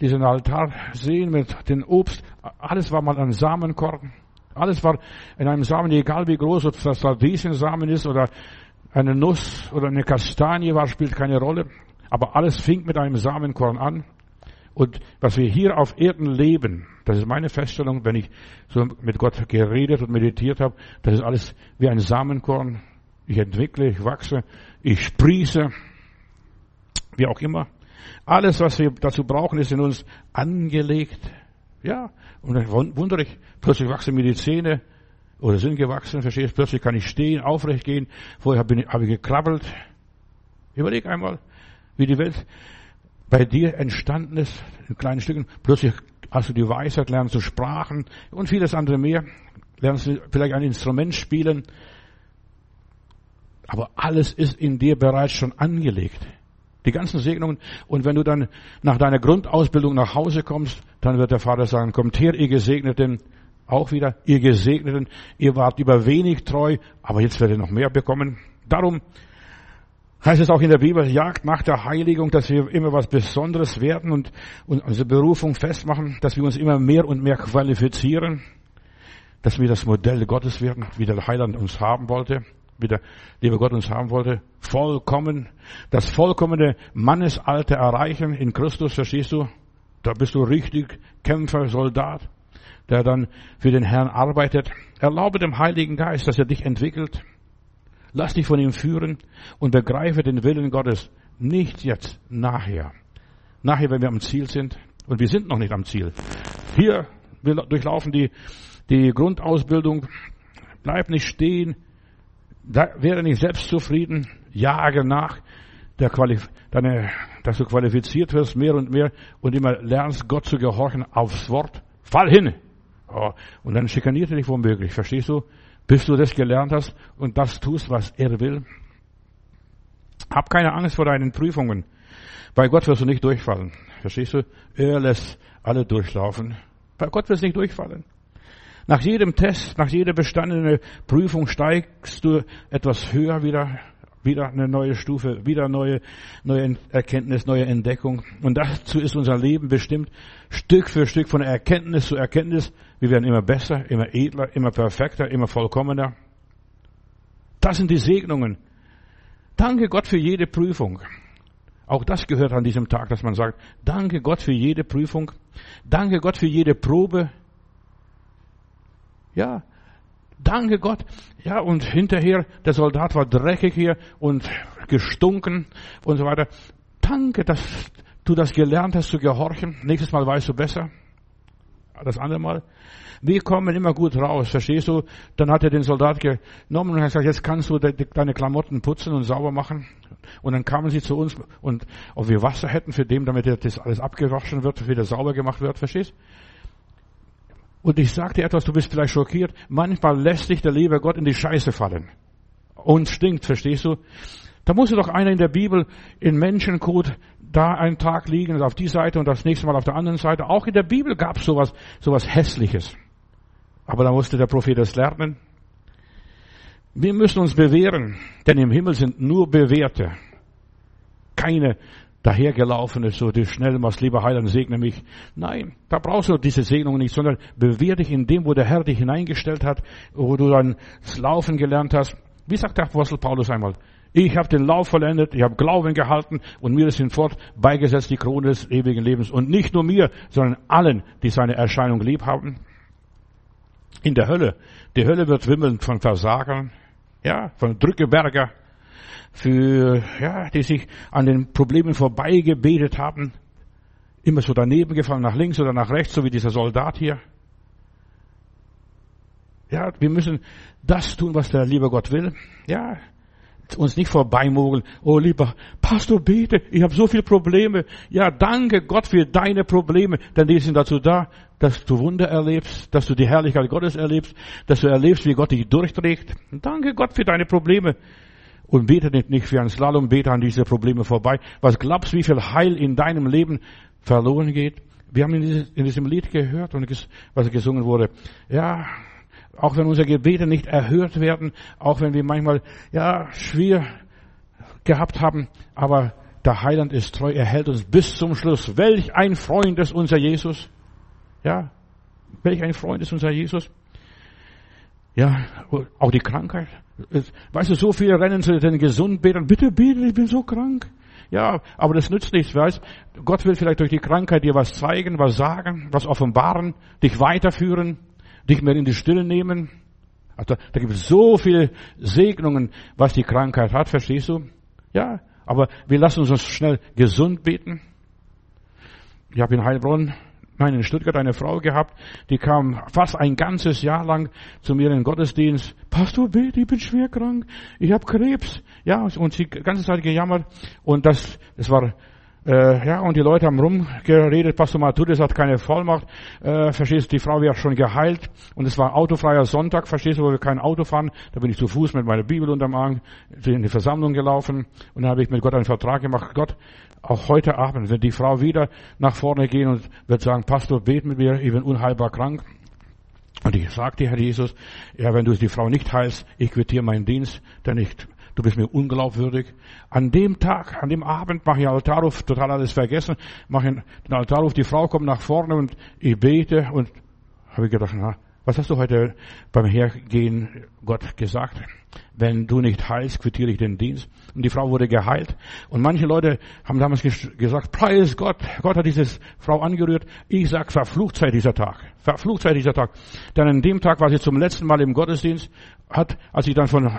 diesen Altar sehen mit dem Obst, alles war mal ein Samenkorn. Alles war in einem Samen, egal wie groß, ob das Radieschensamen ist oder eine Nuss oder eine Kastanie war, spielt keine Rolle. Aber alles fing mit einem Samenkorn an. Und was wir hier auf Erden leben, das ist meine Feststellung, wenn ich so mit Gott geredet und meditiert habe, das ist alles wie ein Samenkorn. Ich entwickle, ich wachse, ich sprieße. wie auch immer. Alles, was wir dazu brauchen, ist in uns angelegt. Ja, und dann wundere ich, plötzlich wachsen mir die Zähne oder sind gewachsen, verstehst du? Plötzlich kann ich stehen, aufrecht gehen. Vorher habe ich, hab ich gekrabbelt. Überleg einmal, wie die Welt bei dir entstanden ist, in kleinen Stücken. Plötzlich hast du die Weisheit, lernst du Sprachen und vieles andere mehr. Lernst du vielleicht ein Instrument spielen. Aber alles ist in dir bereits schon angelegt. Die ganzen Segnungen. Und wenn du dann nach deiner Grundausbildung nach Hause kommst, dann wird der Vater sagen, kommt her, ihr Gesegneten, auch wieder, ihr Gesegneten, ihr wart über wenig treu, aber jetzt werdet ihr noch mehr bekommen. Darum heißt es auch in der Bibel, jagt nach der Heiligung, dass wir immer was Besonderes werden und, und unsere Berufung festmachen, dass wir uns immer mehr und mehr qualifizieren, dass wir das Modell Gottes werden, wie der Heiland uns haben wollte, wie der liebe Gott uns haben wollte, vollkommen, das vollkommene Mannesalter erreichen in Christus, verstehst du? Da bist du richtig Kämpfer, Soldat, der dann für den Herrn arbeitet. Erlaube dem Heiligen Geist, dass er dich entwickelt, Lass dich von ihm führen und begreife den Willen Gottes. Nicht jetzt, nachher. Nachher, wenn wir am Ziel sind. Und wir sind noch nicht am Ziel. Hier, wir durchlaufen die, die Grundausbildung. Bleib nicht stehen. Werde nicht selbstzufrieden. Jage nach, der Qualif deine, dass du qualifiziert wirst, mehr und mehr und immer lernst, Gott zu gehorchen aufs Wort. Fall hin! Oh, und dann schikaniert er dich womöglich, verstehst du? Bis du das gelernt hast und das tust, was er will. Hab keine Angst vor deinen Prüfungen. Bei Gott wirst du nicht durchfallen. Verstehst du? Er lässt alle durchlaufen. Bei Gott wirst du nicht durchfallen. Nach jedem Test, nach jeder bestandenen Prüfung steigst du etwas höher wieder, wieder eine neue Stufe, wieder neue, neue Erkenntnis, neue Entdeckung. Und dazu ist unser Leben bestimmt, Stück für Stück von Erkenntnis zu Erkenntnis. Wir werden immer besser, immer edler, immer perfekter, immer vollkommener. Das sind die Segnungen. Danke Gott für jede Prüfung. Auch das gehört an diesem Tag, dass man sagt, danke Gott für jede Prüfung. Danke Gott für jede Probe. Ja, danke Gott. Ja, und hinterher, der Soldat war dreckig hier und gestunken und so weiter. Danke, dass du das gelernt hast zu gehorchen. Nächstes Mal weißt du besser. Das andere Mal. Wir kommen immer gut raus, verstehst du? Dann hat er den Soldat genommen und hat gesagt, jetzt kannst du deine Klamotten putzen und sauber machen. Und dann kamen sie zu uns und ob wir Wasser hätten für den, damit das alles abgewaschen wird, wieder sauber gemacht wird, verstehst? Und ich sagte etwas, du bist vielleicht schockiert. Manchmal lässt dich der liebe Gott in die Scheiße fallen. Und stinkt, verstehst du? Da musste doch einer in der Bibel in Menschenkot da einen Tag liegen, auf die Seite und das nächste Mal auf der anderen Seite. Auch in der Bibel gab es sowas, sowas Hässliches. Aber da musste der Prophet das lernen. Wir müssen uns bewähren, denn im Himmel sind nur Bewährte. Keine dahergelaufene, so die schnell was, lieber Heiland, segne mich. Nein, da brauchst du diese Segnung nicht, sondern bewähr dich in dem, wo der Herr dich hineingestellt hat, wo du dann das Laufen gelernt hast. Wie sagt der Apostel Paulus einmal? Ich habe den Lauf vollendet, ich habe Glauben gehalten und mir ist hinfort beigesetzt die Krone des ewigen Lebens. Und nicht nur mir, sondern allen, die seine Erscheinung lieb haben. In der Hölle. Die Hölle wird wimmeln von Versagern, ja, von Drückeberger, für, ja, die sich an den Problemen vorbeigebetet haben. Immer so daneben gefallen, nach links oder nach rechts, so wie dieser Soldat hier. Ja, wir müssen das tun, was der liebe Gott will. Ja, uns nicht vorbeimogeln. Oh lieber Pastor, bete, ich habe so viele Probleme. Ja, danke Gott für deine Probleme, denn die sind dazu da, dass du Wunder erlebst, dass du die Herrlichkeit Gottes erlebst, dass du erlebst, wie Gott dich durchträgt. Danke Gott für deine Probleme. Und bete nicht, nicht für ein Slalom, bete an diese Probleme vorbei. Was glaubst du, wie viel Heil in deinem Leben verloren geht? Wir haben in diesem Lied gehört und was gesungen wurde. Ja, auch wenn unsere Gebete nicht erhört werden, auch wenn wir manchmal, ja, schwer gehabt haben, aber der Heiland ist treu, er hält uns bis zum Schluss. Welch ein Freund ist unser Jesus. Ja, welch ein Freund ist unser Jesus. Ja, auch die Krankheit. Weißt du, so viele rennen zu den Gesundbetern. Bitte bete, ich bin so krank. Ja, aber das nützt nichts, weißt? Gott will vielleicht durch die Krankheit dir was zeigen, was sagen, was offenbaren, dich weiterführen dich mehr in die Stille nehmen. Also, da gibt es so viele Segnungen, was die Krankheit hat, verstehst du? Ja, Aber wir lassen uns schnell gesund beten. Ich habe in Heilbronn, nein, in Stuttgart eine Frau gehabt, die kam fast ein ganzes Jahr lang zu mir in den Gottesdienst. Pastor, bete, ich bin schwer krank, ich habe Krebs. Ja, und sie die ganze Zeit gejammert. Und das, das war äh, ja, und die Leute haben rumgeredet, Pastor Matthäus hat keine Vollmacht, äh, verstehst du, die Frau wäre schon geheilt. Und es war autofreier Sonntag, verstehst du, wo wir kein Auto fahren, da bin ich zu Fuß mit meiner Bibel unterm Arm in die Versammlung gelaufen und dann habe ich mit Gott einen Vertrag gemacht, Gott, auch heute Abend wird die Frau wieder nach vorne gehen und wird sagen, Pastor, bet mit mir, ich bin unheilbar krank. Und ich sagte, Herr Jesus, ja, wenn du die Frau nicht heilst, ich quittiere meinen Dienst, denn ich du bist mir unglaubwürdig. An dem Tag, an dem Abend mache ich Altarruf, total alles vergessen, mache den Altarruf, die Frau kommt nach vorne und ich bete und habe ich gedacht, na, was hast du heute beim Hergehen Gott gesagt? Wenn du nicht heilst, quittiere ich den Dienst. Und die Frau wurde geheilt. Und manche Leute haben damals gesagt, preis Gott. Gott hat diese Frau angerührt. Ich sag, verflucht sei dieser Tag. Verflucht sei dieser Tag. Denn an dem Tag war sie zum letzten Mal im Gottesdienst, hat, als ich dann von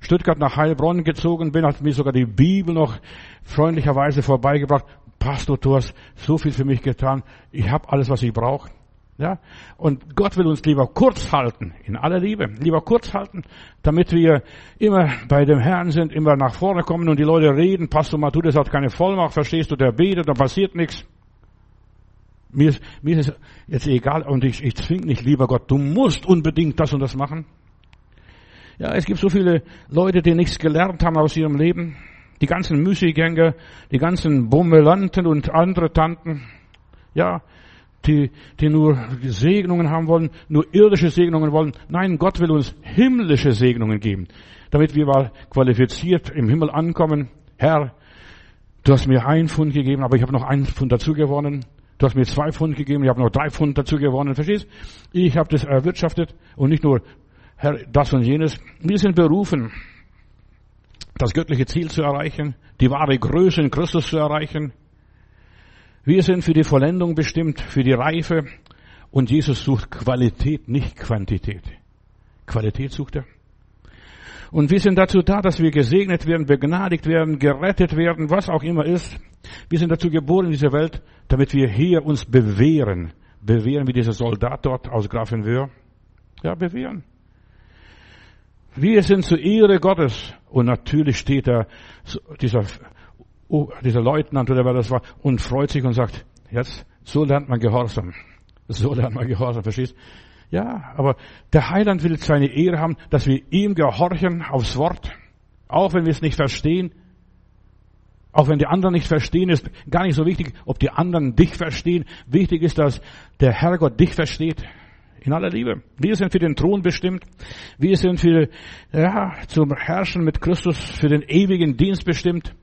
Stuttgart nach Heilbronn gezogen bin, hat mir sogar die Bibel noch freundlicherweise vorbeigebracht. Pastor, du hast so viel für mich getan. Ich habe alles, was ich brauche. Ja? Und Gott will uns lieber kurz halten, in aller Liebe, lieber kurz halten, damit wir immer bei dem Herrn sind, immer nach vorne kommen und die Leute reden, Pastor Matthäus hat keine Vollmacht, verstehst du, der betet, da passiert nichts. Mir ist, mir ist es jetzt egal und ich, ich zwinge nicht, lieber Gott, du musst unbedingt das und das machen. Ja, es gibt so viele Leute, die nichts gelernt haben aus ihrem Leben. Die ganzen Müßiggänger, die ganzen Bummelanten und andere Tanten. Ja, die, die nur Segnungen haben wollen, nur irdische Segnungen wollen. Nein, Gott will uns himmlische Segnungen geben, damit wir mal qualifiziert im Himmel ankommen. Herr, du hast mir ein Pfund gegeben, aber ich habe noch ein Pfund dazu gewonnen. Du hast mir zwei Pfund gegeben, ich habe noch drei Pfund dazu gewonnen. Verstehst? Ich habe das erwirtschaftet und nicht nur Herr, das und jenes. Wir sind berufen, das göttliche Ziel zu erreichen, die wahre Größe in Christus zu erreichen. Wir sind für die Vollendung bestimmt, für die Reife. Und Jesus sucht Qualität, nicht Quantität. Qualität sucht er. Und wir sind dazu da, dass wir gesegnet werden, begnadigt werden, gerettet werden, was auch immer ist. Wir sind dazu geboren in dieser Welt, damit wir hier uns bewähren. Bewähren wie dieser Soldat dort aus Grafenwöhr. Ja, bewähren. Wir sind zur Ehre Gottes. Und natürlich steht da dieser oh, dieser Leutnant oder wer das war, und freut sich und sagt, jetzt, so lernt man Gehorsam. So lernt man Gehorsam, verstehst? Ja, aber der Heiland will seine Ehre haben, dass wir ihm gehorchen aufs Wort, auch wenn wir es nicht verstehen, auch wenn die anderen nicht verstehen, ist gar nicht so wichtig, ob die anderen dich verstehen. Wichtig ist, dass der Herrgott dich versteht. In aller Liebe. Wir sind für den Thron bestimmt. Wir sind für, ja, zum Herrschen mit Christus, für den ewigen Dienst bestimmt.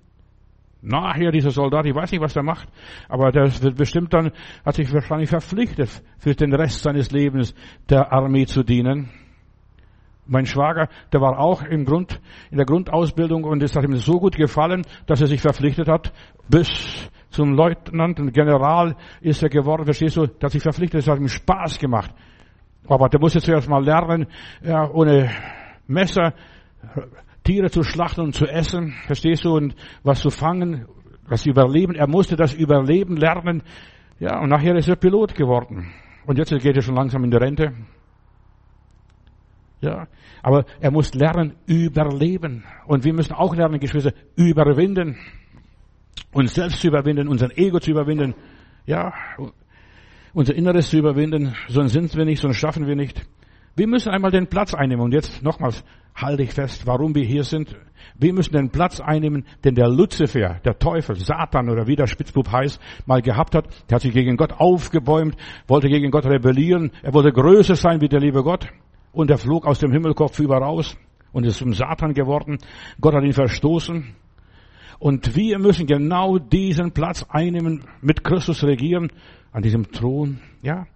Nachher dieser Soldat, ich weiß nicht, was der macht, aber der wird bestimmt dann, hat sich wahrscheinlich verpflichtet, für den Rest seines Lebens der Armee zu dienen. Mein Schwager, der war auch im Grund, in der Grundausbildung und es hat ihm so gut gefallen, dass er sich verpflichtet hat, bis zum Leutnant und General ist er geworden, verstehst du, dass sich verpflichtet, es hat ihm Spaß gemacht. Aber der musste zuerst mal lernen, ja, ohne Messer, Tiere zu schlachten und zu essen, verstehst du, und was zu fangen, das Überleben. Er musste das Überleben lernen. Ja, und nachher ist er Pilot geworden. Und jetzt geht er schon langsam in die Rente. Ja, aber er muss lernen, überleben. Und wir müssen auch lernen, Geschwister, überwinden. Uns selbst zu überwinden, unser Ego zu überwinden. Ja, unser Inneres zu überwinden. Sonst sind wir nicht, sonst schaffen wir nicht. Wir müssen einmal den Platz einnehmen. Und jetzt nochmals, halte ich fest, warum wir hier sind. Wir müssen den Platz einnehmen, den der Luzifer, der Teufel, Satan oder wie der Spitzbub heißt, mal gehabt hat. Der hat sich gegen Gott aufgebäumt, wollte gegen Gott rebellieren. Er wollte größer sein wie der liebe Gott. Und er flog aus dem Himmelkopf über raus und ist zum Satan geworden. Gott hat ihn verstoßen. Und wir müssen genau diesen Platz einnehmen, mit Christus regieren, an diesem Thron, ja.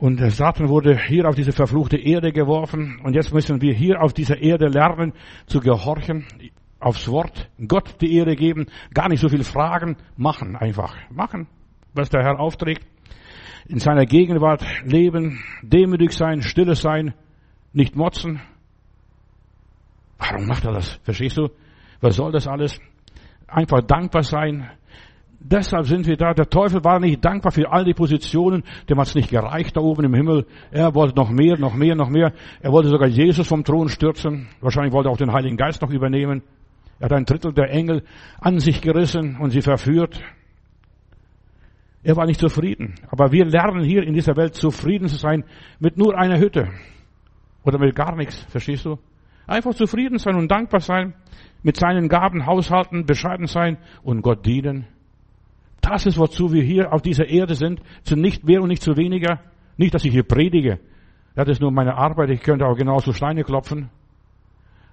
Und der Satan wurde hier auf diese verfluchte Erde geworfen. Und jetzt müssen wir hier auf dieser Erde lernen zu gehorchen, aufs Wort, Gott die Ehre geben, gar nicht so viel fragen, machen einfach. Machen, was der Herr aufträgt. In seiner Gegenwart leben, demütig sein, stille sein, nicht motzen. Warum macht er das? Verstehst du? Was soll das alles? einfach dankbar sein. Deshalb sind wir da. Der Teufel war nicht dankbar für all die Positionen. Dem hat es nicht gereicht da oben im Himmel. Er wollte noch mehr, noch mehr, noch mehr. Er wollte sogar Jesus vom Thron stürzen. Wahrscheinlich wollte er auch den Heiligen Geist noch übernehmen. Er hat ein Drittel der Engel an sich gerissen und sie verführt. Er war nicht zufrieden. Aber wir lernen hier in dieser Welt zufrieden zu sein mit nur einer Hütte. Oder mit gar nichts. Verstehst du? Einfach zufrieden sein und dankbar sein. Mit seinen Gaben haushalten, bescheiden sein und Gott dienen. Das ist, wozu wir hier auf dieser Erde sind. Zu nicht mehr und nicht zu weniger. Nicht, dass ich hier predige. Das ist nur meine Arbeit. Ich könnte auch genauso Steine klopfen.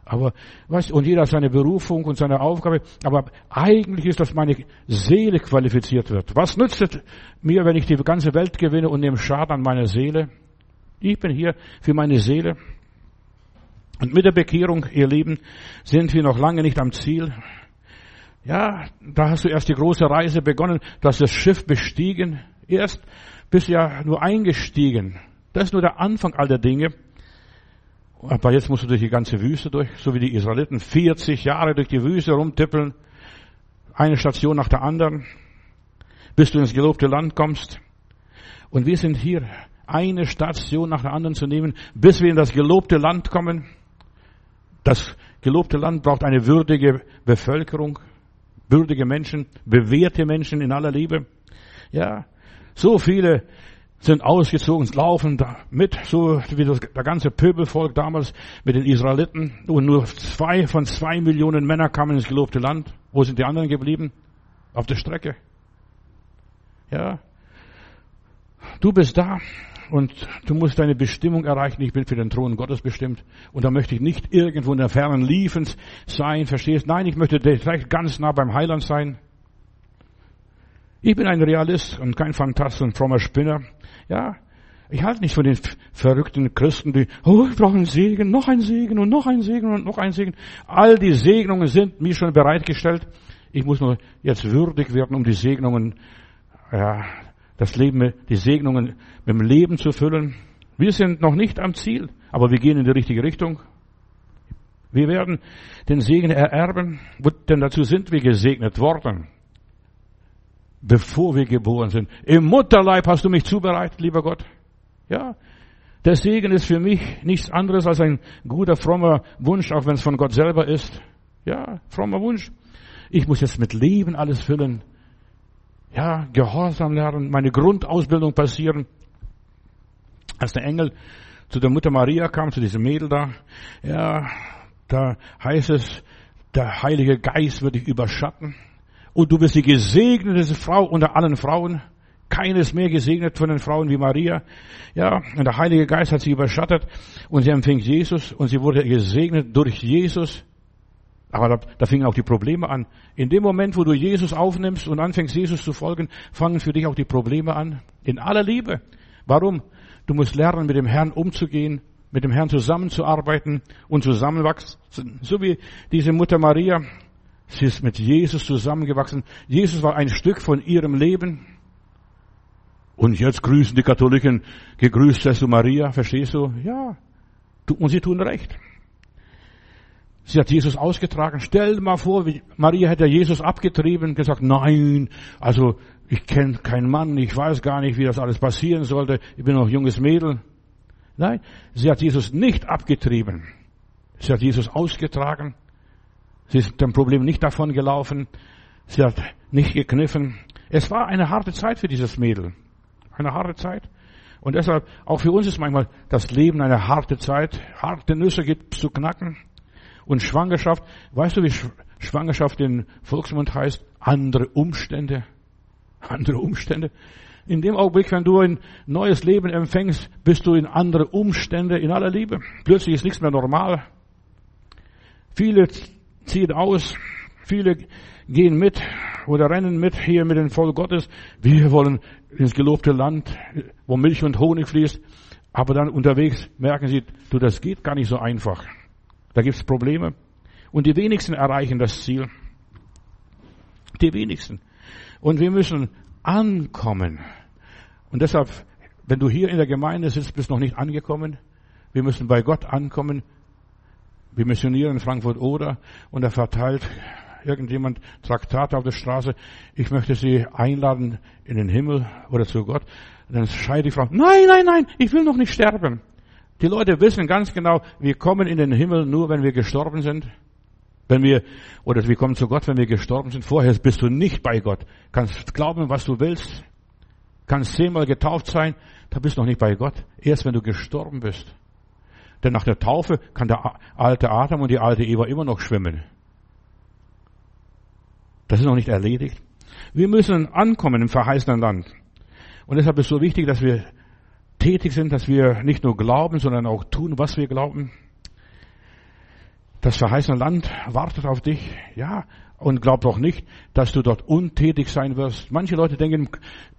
Aber, was, und jeder hat seine Berufung und seine Aufgabe. Aber eigentlich ist, dass meine Seele qualifiziert wird. Was nützt es mir, wenn ich die ganze Welt gewinne und nehme Schaden an meiner Seele? Ich bin hier für meine Seele. Und mit der Bekehrung, ihr Lieben, sind wir noch lange nicht am Ziel. Ja, da hast du erst die große Reise begonnen, du hast das Schiff bestiegen. Erst bist du ja nur eingestiegen. Das ist nur der Anfang aller Dinge. Aber jetzt musst du durch die ganze Wüste durch, so wie die Israeliten, 40 Jahre durch die Wüste rumtippeln, eine Station nach der anderen, bis du ins gelobte Land kommst. Und wir sind hier, eine Station nach der anderen zu nehmen, bis wir in das gelobte Land kommen. Das gelobte Land braucht eine würdige Bevölkerung, würdige Menschen, bewährte Menschen in aller Liebe. Ja, so viele sind ausgezogen, laufen da mit, so wie das, der ganze Pöbelvolk damals mit den Israeliten. Und nur zwei von zwei Millionen Männer kamen ins gelobte Land. Wo sind die anderen geblieben? Auf der Strecke. Ja. Du bist da und du musst deine Bestimmung erreichen. Ich bin für den Thron Gottes bestimmt. Und da möchte ich nicht irgendwo in der fernen Liefens sein, verstehst? Nein, ich möchte vielleicht ganz nah beim Heiland sein. Ich bin ein Realist und kein Phantast und frommer Spinner. Ja, ich halte nicht von den verrückten Christen, die, oh, ich brauche einen Segen, noch ein Segen und noch ein Segen und noch ein Segen. All die Segnungen sind mir schon bereitgestellt. Ich muss nur jetzt würdig werden, um die Segnungen, ja, das Leben, die Segnungen mit dem Leben zu füllen. Wir sind noch nicht am Ziel, aber wir gehen in die richtige Richtung. Wir werden den Segen ererben, denn dazu sind wir gesegnet worden bevor wir geboren sind. Im Mutterleib hast du mich zubereitet, lieber Gott. Ja. Der Segen ist für mich nichts anderes als ein guter, frommer Wunsch, auch wenn es von Gott selber ist. Ja, frommer Wunsch. Ich muss jetzt mit Leben alles füllen. Ja, Gehorsam lernen, meine Grundausbildung passieren. Als der Engel zu der Mutter Maria kam, zu diesem Mädel da, ja, da heißt es, der Heilige Geist wird dich überschatten. Und du bist die gesegnete Frau unter allen Frauen. Keines mehr gesegnet von den Frauen wie Maria. Ja, und der Heilige Geist hat sie überschattet und sie empfing Jesus und sie wurde gesegnet durch Jesus. Aber da, da fingen auch die Probleme an. In dem Moment, wo du Jesus aufnimmst und anfängst, Jesus zu folgen, fangen für dich auch die Probleme an. In aller Liebe. Warum? Du musst lernen, mit dem Herrn umzugehen, mit dem Herrn zusammenzuarbeiten und zusammenwachsen. So wie diese Mutter Maria. Sie ist mit Jesus zusammengewachsen. Jesus war ein Stück von ihrem Leben. Und jetzt grüßen die Katholiken, gegrüßt seist du Maria, verstehst du? Ja. Und sie tun recht. Sie hat Jesus ausgetragen. Stell dir mal vor, Maria hätte Jesus abgetrieben, gesagt, nein, also ich kenne keinen Mann, ich weiß gar nicht, wie das alles passieren sollte, ich bin noch junges Mädel. Nein, sie hat Jesus nicht abgetrieben. Sie hat Jesus ausgetragen. Sie ist dem Problem nicht davon gelaufen. Sie hat nicht gekniffen. Es war eine harte Zeit für dieses Mädel. Eine harte Zeit. Und deshalb, auch für uns ist manchmal das Leben eine harte Zeit. Harte Nüsse gibt zu knacken. Und Schwangerschaft, weißt du, wie Schwangerschaft in Volksmund heißt? Andere Umstände. Andere Umstände. In dem Augenblick, wenn du ein neues Leben empfängst, bist du in andere Umstände, in aller Liebe. Plötzlich ist nichts mehr normal. Viele zieht aus. Viele gehen mit oder rennen mit hier mit dem Volk Gottes. Wir wollen ins gelobte Land, wo Milch und Honig fließt. Aber dann unterwegs merken sie, du, das geht gar nicht so einfach. Da gibt's Probleme. Und die wenigsten erreichen das Ziel. Die wenigsten. Und wir müssen ankommen. Und deshalb, wenn du hier in der Gemeinde sitzt, bist noch nicht angekommen. Wir müssen bei Gott ankommen. Wir missionieren in Frankfurt oder und er verteilt irgendjemand Traktat auf der Straße, ich möchte Sie einladen in den Himmel oder zu Gott. Und dann schreit die Frau, nein, nein, nein, ich will noch nicht sterben. Die Leute wissen ganz genau, wir kommen in den Himmel nur, wenn wir gestorben sind. Wenn wir, oder wir kommen zu Gott, wenn wir gestorben sind. Vorher bist du nicht bei Gott. Kannst glauben, was du willst. Kannst zehnmal getauft sein. Da bist du noch nicht bei Gott. Erst wenn du gestorben bist. Denn nach der Taufe kann der alte Adam und die alte Eva immer noch schwimmen. Das ist noch nicht erledigt. Wir müssen ankommen im verheißenen Land. Und deshalb ist es so wichtig, dass wir tätig sind, dass wir nicht nur glauben, sondern auch tun, was wir glauben. Das verheißene Land wartet auf dich, ja, und glaub doch nicht, dass du dort untätig sein wirst. Manche Leute denken,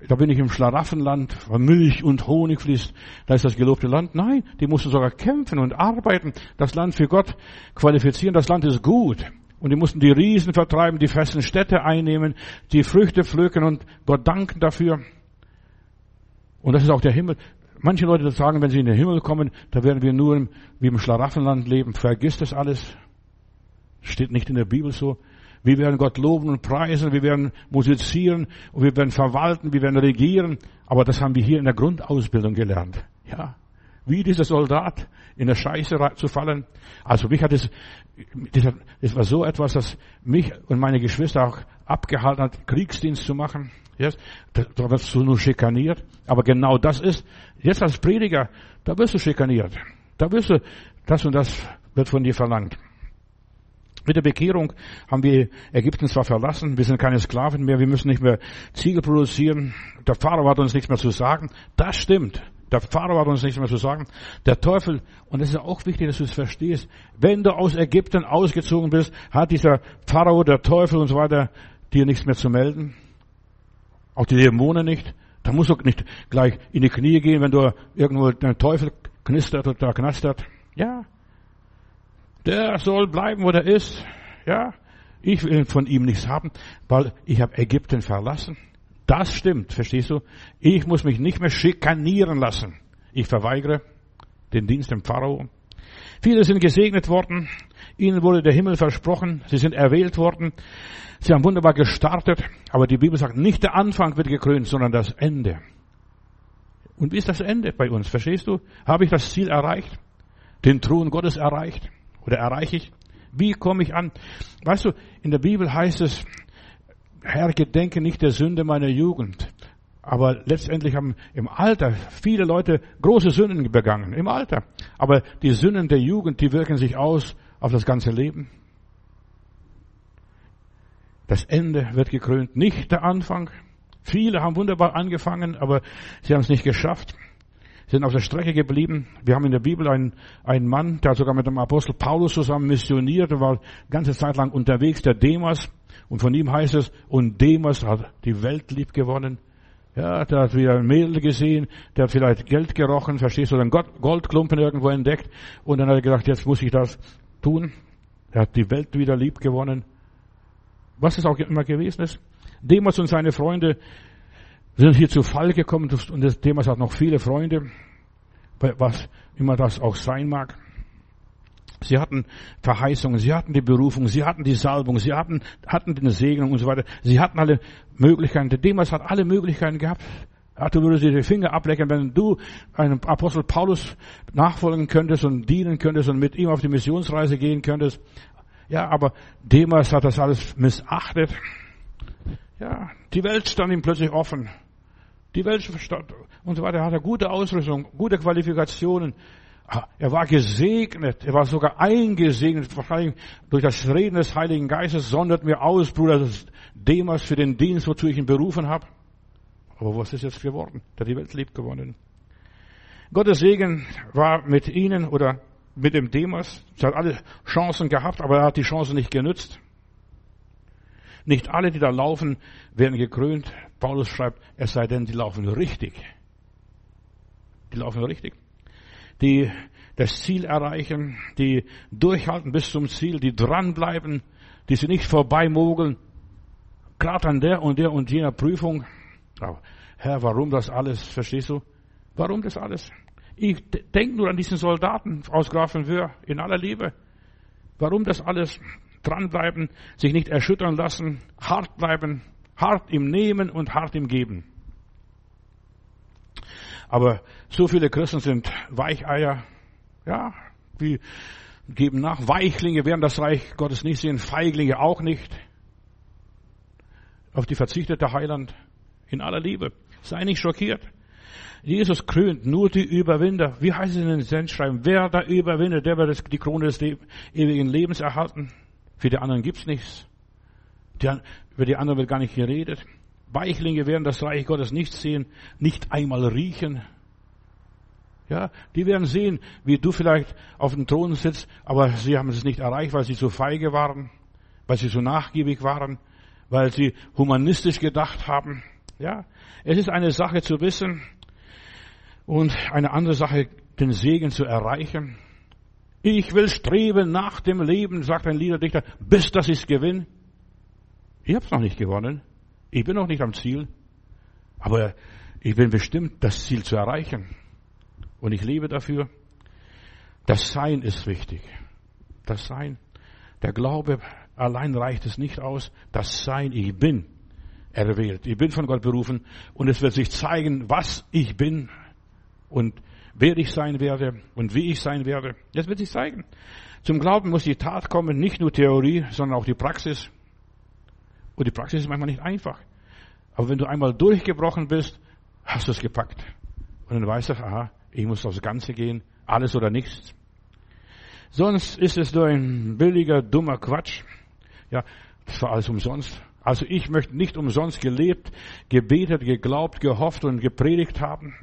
da bin ich im Schlaraffenland, wo Milch und Honig fließt, da ist das gelobte Land. Nein, die mussten sogar kämpfen und arbeiten, das Land für Gott qualifizieren. Das Land ist gut. Und die mussten die Riesen vertreiben, die festen Städte einnehmen, die Früchte pflücken und Gott danken dafür. Und das ist auch der Himmel. Manche Leute sagen, wenn sie in den Himmel kommen, da werden wir nur wie im Schlaraffenland leben. Vergiss das alles. Steht nicht in der Bibel so. Wir werden Gott loben und preisen, wir werden musizieren und wir werden verwalten, wir werden regieren. Aber das haben wir hier in der Grundausbildung gelernt. Ja. Wie dieser Soldat in der Scheiße zu fallen. Also mich hat es, das war so etwas, das mich und meine Geschwister auch abgehalten hat, Kriegsdienst zu machen. Yes? Da, wirst du nur schikaniert. Aber genau das ist, jetzt als Prediger, da wirst du schikaniert. Da wirst du, das und das wird von dir verlangt. Mit der Bekehrung haben wir Ägypten zwar verlassen, wir sind keine Sklaven mehr, wir müssen nicht mehr Ziegel produzieren, der Pharao hat uns nichts mehr zu sagen. Das stimmt. Der Pharao hat uns nichts mehr zu sagen. Der Teufel, und es ist auch wichtig, dass du es verstehst, wenn du aus Ägypten ausgezogen bist, hat dieser Pharao, der Teufel und so weiter dir nichts mehr zu melden. Auch die Dämonen nicht. Da musst du nicht gleich in die Knie gehen, wenn du irgendwo den Teufel knistert oder knastert. Ja, der soll bleiben, wo der ist. Ja, ich will von ihm nichts haben, weil ich habe Ägypten verlassen. Das stimmt, verstehst du? Ich muss mich nicht mehr schikanieren lassen. Ich verweigere den Dienst dem Pharao. Viele sind gesegnet worden. Ihnen wurde der Himmel versprochen. Sie sind erwählt worden. Sie haben wunderbar gestartet. Aber die Bibel sagt, nicht der Anfang wird gekrönt, sondern das Ende. Und wie ist das Ende bei uns? Verstehst du? Habe ich das Ziel erreicht? Den Thron Gottes erreicht? Oder erreiche ich? Wie komme ich an? Weißt du, in der Bibel heißt es, Herr, gedenke nicht der Sünde meiner Jugend. Aber letztendlich haben im Alter viele Leute große Sünden begangen. Im Alter. Aber die Sünden der Jugend, die wirken sich aus auf das ganze Leben. Das Ende wird gekrönt, nicht der Anfang. Viele haben wunderbar angefangen, aber sie haben es nicht geschafft sind auf der Strecke geblieben. Wir haben in der Bibel einen, einen Mann, der sogar mit dem Apostel Paulus zusammen missioniert und war ganze Zeit lang unterwegs, der Demas. Und von ihm heißt es, und Demas hat die Welt lieb gewonnen. Ja, der hat wieder ein Mädel gesehen, der hat vielleicht Geld gerochen, verstehst du, einen Goldklumpen irgendwo entdeckt. Und dann hat er gedacht, jetzt muss ich das tun. Er hat die Welt wieder lieb gewonnen. Was es auch immer gewesen ist. Demas und seine Freunde sind hier zu Fall gekommen und Thema hat noch viele Freunde, was immer das auch sein mag. Sie hatten Verheißungen, sie hatten die Berufung, sie hatten die Salbung, sie hatten, hatten die Segnung und so weiter. Sie hatten alle Möglichkeiten. Der Demas hat alle Möglichkeiten gehabt. Du würdest dir die Finger ablecken, wenn du einem Apostel Paulus nachfolgen könntest und dienen könntest und mit ihm auf die Missionsreise gehen könntest. Ja, aber Demas hat das alles missachtet. Ja, die Welt stand ihm plötzlich offen. Die Weltstadt und so weiter. Er hatte gute Ausrüstung, gute Qualifikationen. Er war gesegnet. Er war sogar eingesegnet. Wahrscheinlich durch das Reden des Heiligen Geistes sondert mir aus, Bruder Demas, für den Dienst, wozu ich ihn berufen habe. Aber was ist jetzt geworden? Der hat die Welt lieb gewonnen. Gottes Segen war mit ihnen oder mit dem Demas. Er hat alle Chancen gehabt, aber er hat die Chance nicht genützt. Nicht alle, die da laufen, werden gekrönt. Paulus schreibt, es sei denn, die laufen richtig. Die laufen richtig. Die das Ziel erreichen, die durchhalten bis zum Ziel, die dranbleiben, die sie nicht vorbeimogeln, gerade an der und der und jener Prüfung. Aber Herr, warum das alles, verstehst du? Warum das alles? Ich denke nur an diesen Soldaten aus Grafenwöhr in aller Liebe. Warum das alles? dranbleiben, sich nicht erschüttern lassen, hart bleiben, hart im Nehmen und hart im Geben. Aber so viele Christen sind Weicheier, ja, die geben nach. Weichlinge werden das Reich Gottes nicht sehen, Feiglinge auch nicht. Auf die verzichtete Heiland in aller Liebe. Sei nicht schockiert. Jesus krönt nur die Überwinder. Wie heißt es in den Sendschreiben? Wer da überwindet, der wird die Krone des ewigen Lebens erhalten. Für die anderen gibt's nichts. Die, über die anderen wird gar nicht geredet. Weichlinge werden das Reich Gottes nicht sehen, nicht einmal riechen. Ja, die werden sehen, wie du vielleicht auf dem Thron sitzt, aber sie haben es nicht erreicht, weil sie so feige waren, weil sie so nachgiebig waren, weil sie humanistisch gedacht haben. Ja, es ist eine Sache zu wissen, und eine andere Sache, den Segen zu erreichen. Ich will streben nach dem Leben, sagt ein Liederdichter, bis dass ich es gewinne. Ich habe es noch nicht gewonnen. Ich bin noch nicht am Ziel. Aber ich bin bestimmt, das Ziel zu erreichen. Und ich lebe dafür. Das Sein ist wichtig. Das Sein. Der Glaube allein reicht es nicht aus. Das Sein, ich bin erwählt. Ich bin von Gott berufen. Und es wird sich zeigen, was ich bin und wer ich sein werde und wie ich sein werde. Das wird sich zeigen. Zum Glauben muss die Tat kommen, nicht nur Theorie, sondern auch die Praxis. Und die Praxis ist manchmal nicht einfach. Aber wenn du einmal durchgebrochen bist, hast du es gepackt. Und dann weißt du, aha, ich muss aufs Ganze gehen, alles oder nichts. Sonst ist es nur ein billiger, dummer Quatsch. Ja, das war alles umsonst. Also ich möchte nicht umsonst gelebt, gebetet, geglaubt, gehofft und gepredigt haben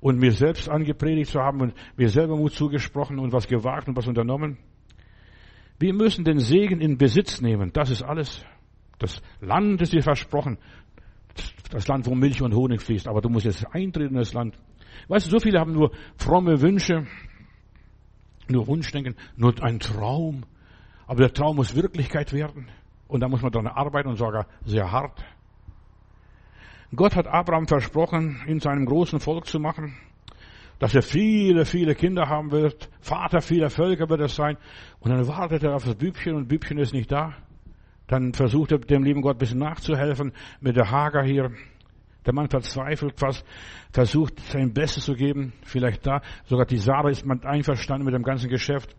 und mir selbst angepredigt zu haben und mir selber Mut zugesprochen und was gewagt und was unternommen. Wir müssen den Segen in Besitz nehmen. Das ist alles. Das Land ist dir versprochen. Das Land, wo Milch und Honig fließt. Aber du musst jetzt eintreten in das Land. Weißt du, so viele haben nur fromme Wünsche, nur Wunschdenken, nur ein Traum. Aber der Traum muss Wirklichkeit werden. Und da muss man daran arbeiten und sogar sehr hart. Gott hat Abraham versprochen, in seinem großen Volk zu machen, dass er viele, viele Kinder haben wird, Vater vieler Völker wird er sein. Und dann wartet er auf das Bübchen und Bübchen ist nicht da. Dann versucht er dem lieben Gott ein bisschen nachzuhelfen mit der Hager hier. Der Mann verzweifelt fast, versucht sein Bestes zu geben, vielleicht da. Sogar die Sarah ist man einverstanden mit dem ganzen Geschäft.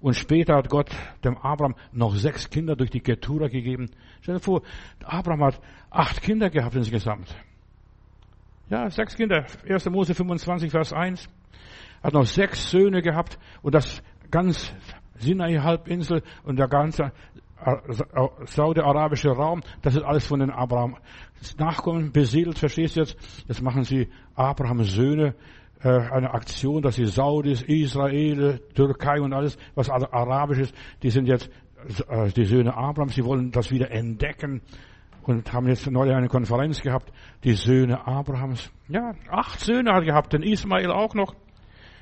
Und später hat Gott dem Abraham noch sechs Kinder durch die Ketura gegeben. Stell dir vor, Abraham hat acht Kinder gehabt insgesamt. Ja, sechs Kinder. 1. Mose 25, Vers 1. Hat noch sechs Söhne gehabt und das ganz Sinai-Halbinsel und der ganze saudi-arabische Raum, das ist alles von den Abraham Nachkommen besiedelt, verstehst du jetzt? Jetzt machen sie Abrahams Söhne äh, eine Aktion, dass die Saudis, Israel, Türkei und alles, was arabisch ist, die sind jetzt äh, die Söhne Abrahams, sie wollen das wieder entdecken und haben jetzt neulich eine Konferenz gehabt, die Söhne Abrahams. Ja, acht Söhne hat er gehabt, den Ismael auch noch.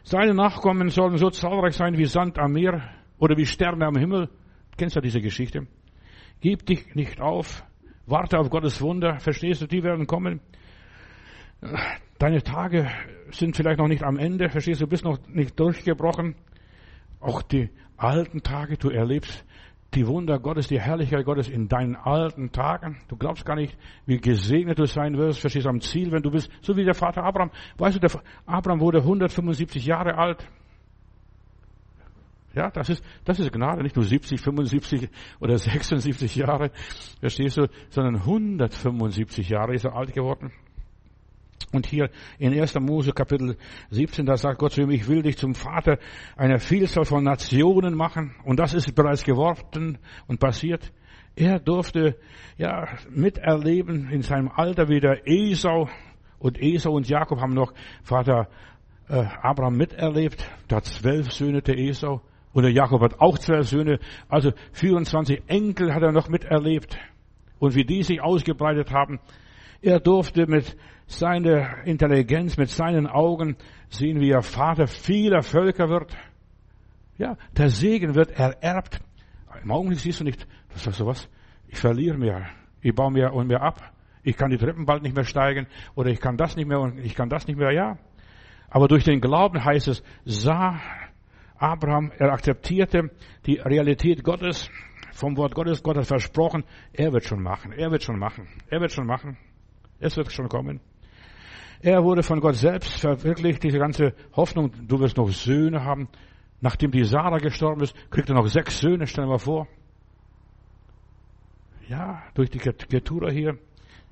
Seine Nachkommen sollen so zahlreich sein wie Sand am Meer oder wie Sterne am Himmel. Kennst du diese Geschichte? Gib dich nicht auf, warte auf Gottes Wunder, verstehst du, die werden kommen. Deine Tage sind vielleicht noch nicht am Ende, verstehst du, bist noch nicht durchgebrochen. Auch die alten Tage, du erlebst die Wunder Gottes, die Herrlichkeit Gottes in deinen alten Tagen. Du glaubst gar nicht, wie gesegnet du sein wirst, verstehst du, am Ziel, wenn du bist, so wie der Vater Abraham. Weißt du, der Abraham wurde 175 Jahre alt. Ja, das ist, das ist Gnade, nicht nur 70, 75 oder <laughs> 76 Jahre, verstehst du, sondern 175 Jahre ist er alt geworden. Und hier in 1. Mose Kapitel 17, da sagt Gott zu ihm, ich will dich zum Vater einer Vielzahl von Nationen machen. Und das ist bereits geworden und passiert. Er durfte, ja, miterleben in seinem Alter wieder Esau. Und Esau und Jakob haben noch Vater äh, Abraham miterlebt. Hat zwölf Söhne, der Esau. Und der Jakob hat auch zwölf Söhne. Also 24 Enkel hat er noch miterlebt. Und wie die sich ausgebreitet haben. Er durfte mit seiner Intelligenz, mit seinen Augen sehen, wie er Vater vieler Völker wird. Ja, der Segen wird ererbt. Im Augenblick siehst du nicht, das ist sowas, ich verliere mehr, ich baue mehr und mehr ab, ich kann die Treppen bald nicht mehr steigen oder ich kann das nicht mehr und ich kann das nicht mehr, ja. Aber durch den Glauben heißt es, sah Abraham, er akzeptierte die Realität Gottes, vom Wort Gottes. Gott hat versprochen, er wird schon machen, er wird schon machen, er wird schon machen. Es wird schon kommen. Er wurde von Gott selbst verwirklicht, diese ganze Hoffnung, du wirst noch Söhne haben. Nachdem die Sarah gestorben ist, kriegt er noch sechs Söhne, stell dir mal vor. Ja, durch die Ketura hier,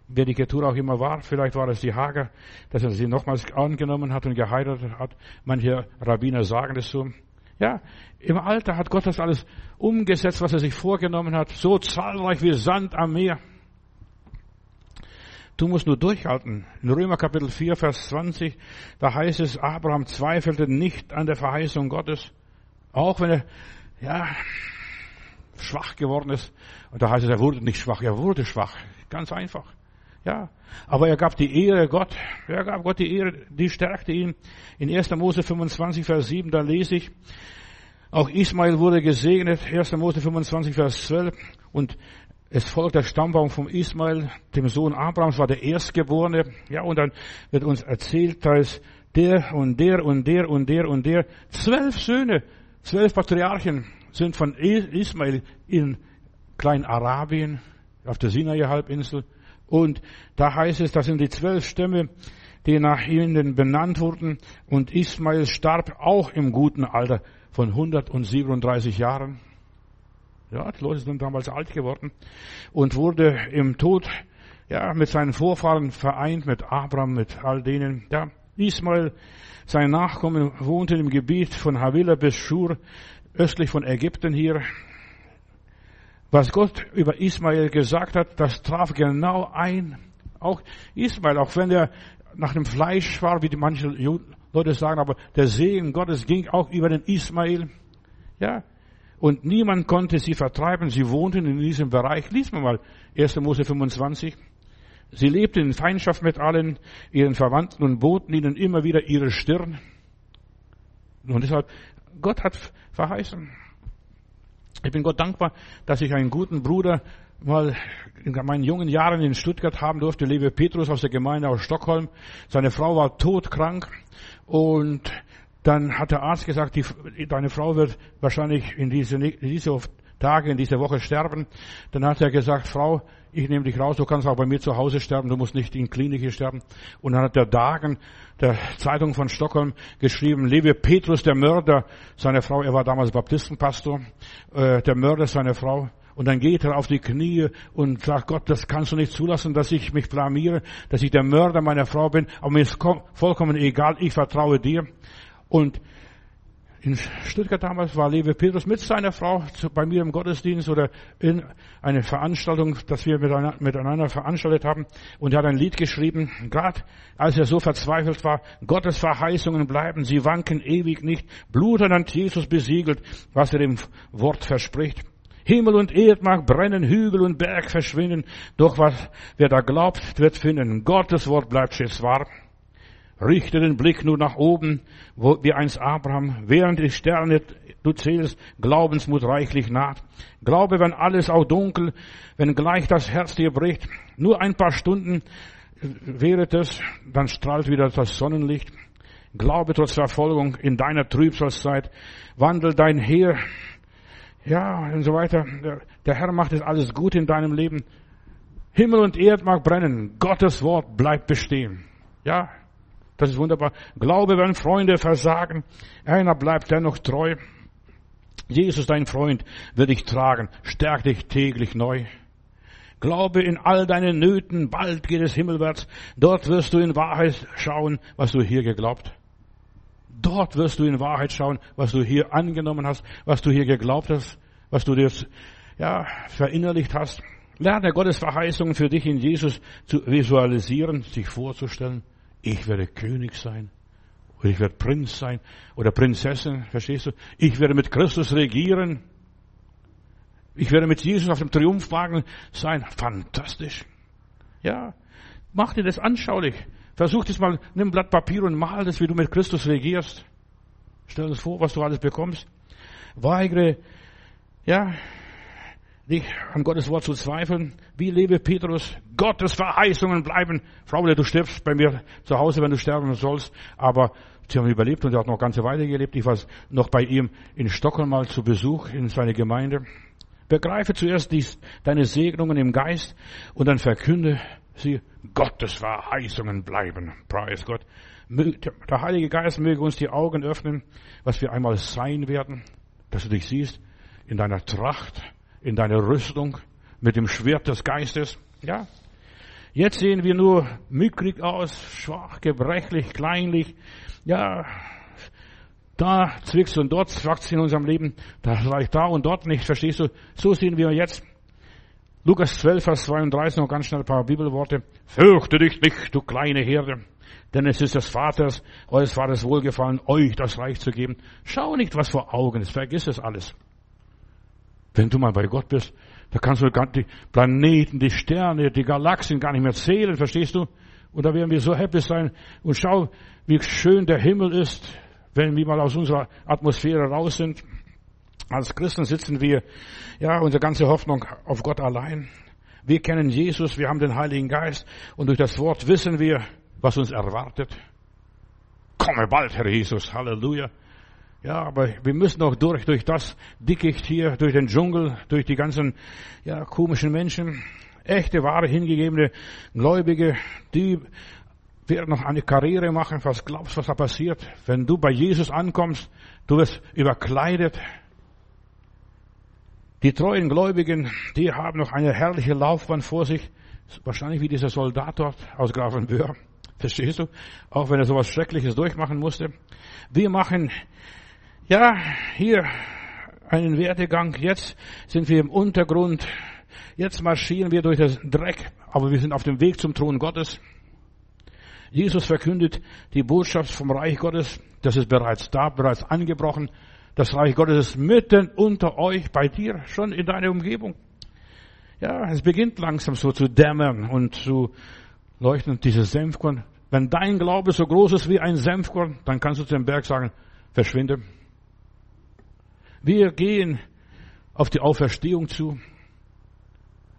wer die Ketura auch immer war, vielleicht war es die Hager, dass er sie nochmals angenommen hat und geheiratet hat. Manche Rabbiner sagen das so. Ja, im Alter hat Gott das alles umgesetzt, was er sich vorgenommen hat, so zahlreich wie Sand am Meer. Du musst nur durchhalten. In Römer Kapitel 4, Vers 20, da heißt es, Abraham zweifelte nicht an der Verheißung Gottes, auch wenn er, ja, schwach geworden ist. Und da heißt es, er wurde nicht schwach, er wurde schwach. Ganz einfach. Ja. Aber er gab die Ehre Gott. Er gab Gott die Ehre, die stärkte ihn. In 1. Mose 25, Vers 7, da lese ich, auch Ismael wurde gesegnet, 1. Mose 25, Vers 12. Und es folgt der Stammbaum von Ismael, dem Sohn Abrahams, war der Erstgeborene. Ja, und dann wird uns erzählt, dass der und der und der und der und der, zwölf Söhne, zwölf Patriarchen sind von Ismael in Kleinarabien, auf der Sinai-Halbinsel. Und da heißt es, das sind die zwölf Stämme, die nach ihnen benannt wurden. Und Ismael starb auch im guten Alter von 137 Jahren. Ja, die Leute sind damals alt geworden und wurde im Tod, ja, mit seinen Vorfahren vereint, mit Abraham, mit all denen, ja. Ismael, sein Nachkommen, wohnte im Gebiet von Havilah bis Schur, östlich von Ägypten hier. Was Gott über Ismael gesagt hat, das traf genau ein. Auch Ismael, auch wenn er nach dem Fleisch war, wie die manche Leute sagen, aber der Segen Gottes ging auch über den Ismael. Ja, und niemand konnte sie vertreiben. Sie wohnten in diesem Bereich. Lies mal 1. Mose 25. Sie lebten in Feindschaft mit allen ihren Verwandten und boten ihnen immer wieder ihre Stirn. Und deshalb, Gott hat verheißen. Ich bin Gott dankbar, dass ich einen guten Bruder mal in meinen jungen Jahren in Stuttgart haben durfte, Lewe Petrus aus der Gemeinde aus Stockholm. Seine Frau war todkrank und dann hat der Arzt gesagt, die, deine Frau wird wahrscheinlich in diese, in diese Tage, in dieser Woche sterben. Dann hat er gesagt, Frau, ich nehme dich raus, du kannst auch bei mir zu Hause sterben, du musst nicht in Klinik hier sterben. Und dann hat der Dagen, der Zeitung von Stockholm, geschrieben, lebe Petrus, der Mörder seiner Frau, er war damals Baptistenpastor, äh, der Mörder seiner Frau. Und dann geht er auf die Knie und sagt, Gott, das kannst du nicht zulassen, dass ich mich blamiere, dass ich der Mörder meiner Frau bin, aber mir ist vollkommen egal, ich vertraue dir. Und in Stuttgart damals war Lewe Petrus mit seiner Frau bei mir im Gottesdienst oder in eine Veranstaltung, dass wir miteinander veranstaltet haben. Und er hat ein Lied geschrieben, gerade als er so verzweifelt war, Gottes Verheißungen bleiben, sie wanken ewig nicht. Blut hat Jesus besiegelt, was er im Wort verspricht. Himmel und Erd mag brennen, Hügel und Berg verschwinden, doch was, wer da glaubt, wird finden. Gottes Wort bleibt stets wahr. Richte den Blick nur nach oben, wo, wie einst Abraham, während die Sterne du zählst, Glaubensmut reichlich naht. Glaube, wenn alles auch dunkel, wenn gleich das Herz dir bricht, nur ein paar Stunden wäre es, dann strahlt wieder das Sonnenlicht. Glaube trotz Verfolgung in deiner Trübsalzeit, wandel dein Heer, ja, und so weiter. Der Herr macht es alles gut in deinem Leben. Himmel und Erd mag brennen, Gottes Wort bleibt bestehen. Ja, das ist wunderbar. Glaube, wenn Freunde versagen, einer bleibt dennoch treu. Jesus, dein Freund, wird dich tragen, stärkt dich täglich neu. Glaube in all deinen Nöten, bald geht es himmelwärts. Dort wirst du in Wahrheit schauen, was du hier geglaubt. Dort wirst du in Wahrheit schauen, was du hier angenommen hast, was du hier geglaubt hast, was du dir ja, verinnerlicht hast. Lerne Gottes Verheißungen für dich in Jesus zu visualisieren, sich vorzustellen ich werde König sein. Oder ich werde Prinz sein. Oder Prinzessin, verstehst du? Ich werde mit Christus regieren. Ich werde mit Jesus auf dem Triumphwagen sein. Fantastisch. Ja. Mach dir das anschaulich. Versuch das mal, nimm ein Blatt Papier und mal das, wie du mit Christus regierst. Stell dir vor, was du alles bekommst. Weigere, ja, dich an Gottes Wort zu zweifeln. Wie lebe Petrus? Gottes Verheißungen bleiben. Frau, du stirbst bei mir zu Hause, wenn du sterben sollst. Aber sie haben überlebt und er hat noch ganze Weile gelebt. Ich war noch bei ihm in Stockholm mal zu Besuch in seine Gemeinde. Begreife zuerst dies, deine Segnungen im Geist und dann verkünde sie, Gottes Verheißungen bleiben. Preis Gott. Der Heilige Geist möge uns die Augen öffnen, was wir einmal sein werden, dass du dich siehst in deiner Tracht, in deiner Rüstung, mit dem Schwert des Geistes. Ja. Jetzt sehen wir nur mickrig aus, schwach, gebrechlich, kleinlich. Ja, da zwickst und dort zwackt in unserem Leben. Das reicht da und dort nicht, verstehst du? So sehen wir jetzt. Lukas 12, Vers 32, noch ganz schnell ein paar Bibelworte. Fürchte dich nicht, du kleine Herde. Denn es ist des Vaters, eures Vaters wohlgefallen, euch das Reich zu geben. Schau nicht, was vor Augen ist, vergiss es alles. Wenn du mal bei Gott bist, da kannst du die Planeten, die Sterne, die Galaxien gar nicht mehr zählen, verstehst du? Und da werden wir so happy sein. Und schau, wie schön der Himmel ist, wenn wir mal aus unserer Atmosphäre raus sind. Als Christen sitzen wir, ja, unsere ganze Hoffnung auf Gott allein. Wir kennen Jesus, wir haben den Heiligen Geist und durch das Wort wissen wir, was uns erwartet. Komme bald, Herr Jesus, Halleluja. Ja, aber wir müssen auch durch, durch das Dickicht hier, durch den Dschungel, durch die ganzen, ja, komischen Menschen. Echte, wahre, hingegebene Gläubige, die werden noch eine Karriere machen. Was glaubst du, was da passiert? Wenn du bei Jesus ankommst, du wirst überkleidet. Die treuen Gläubigen, die haben noch eine herrliche Laufbahn vor sich. Wahrscheinlich wie dieser Soldat dort aus Grafenböhr. Verstehst du? Auch wenn er sowas Schreckliches durchmachen musste. Wir machen, ja, hier einen Werdegang. Jetzt sind wir im Untergrund. Jetzt marschieren wir durch das Dreck. Aber wir sind auf dem Weg zum Thron Gottes. Jesus verkündet die Botschaft vom Reich Gottes. Das ist bereits da, bereits angebrochen. Das Reich Gottes ist mitten unter euch, bei dir, schon in deiner Umgebung. Ja, es beginnt langsam so zu dämmern und zu leuchten, dieses Senfkorn. Wenn dein Glaube so groß ist wie ein Senfkorn, dann kannst du zu dem Berg sagen, verschwinde. Wir gehen auf die Auferstehung zu.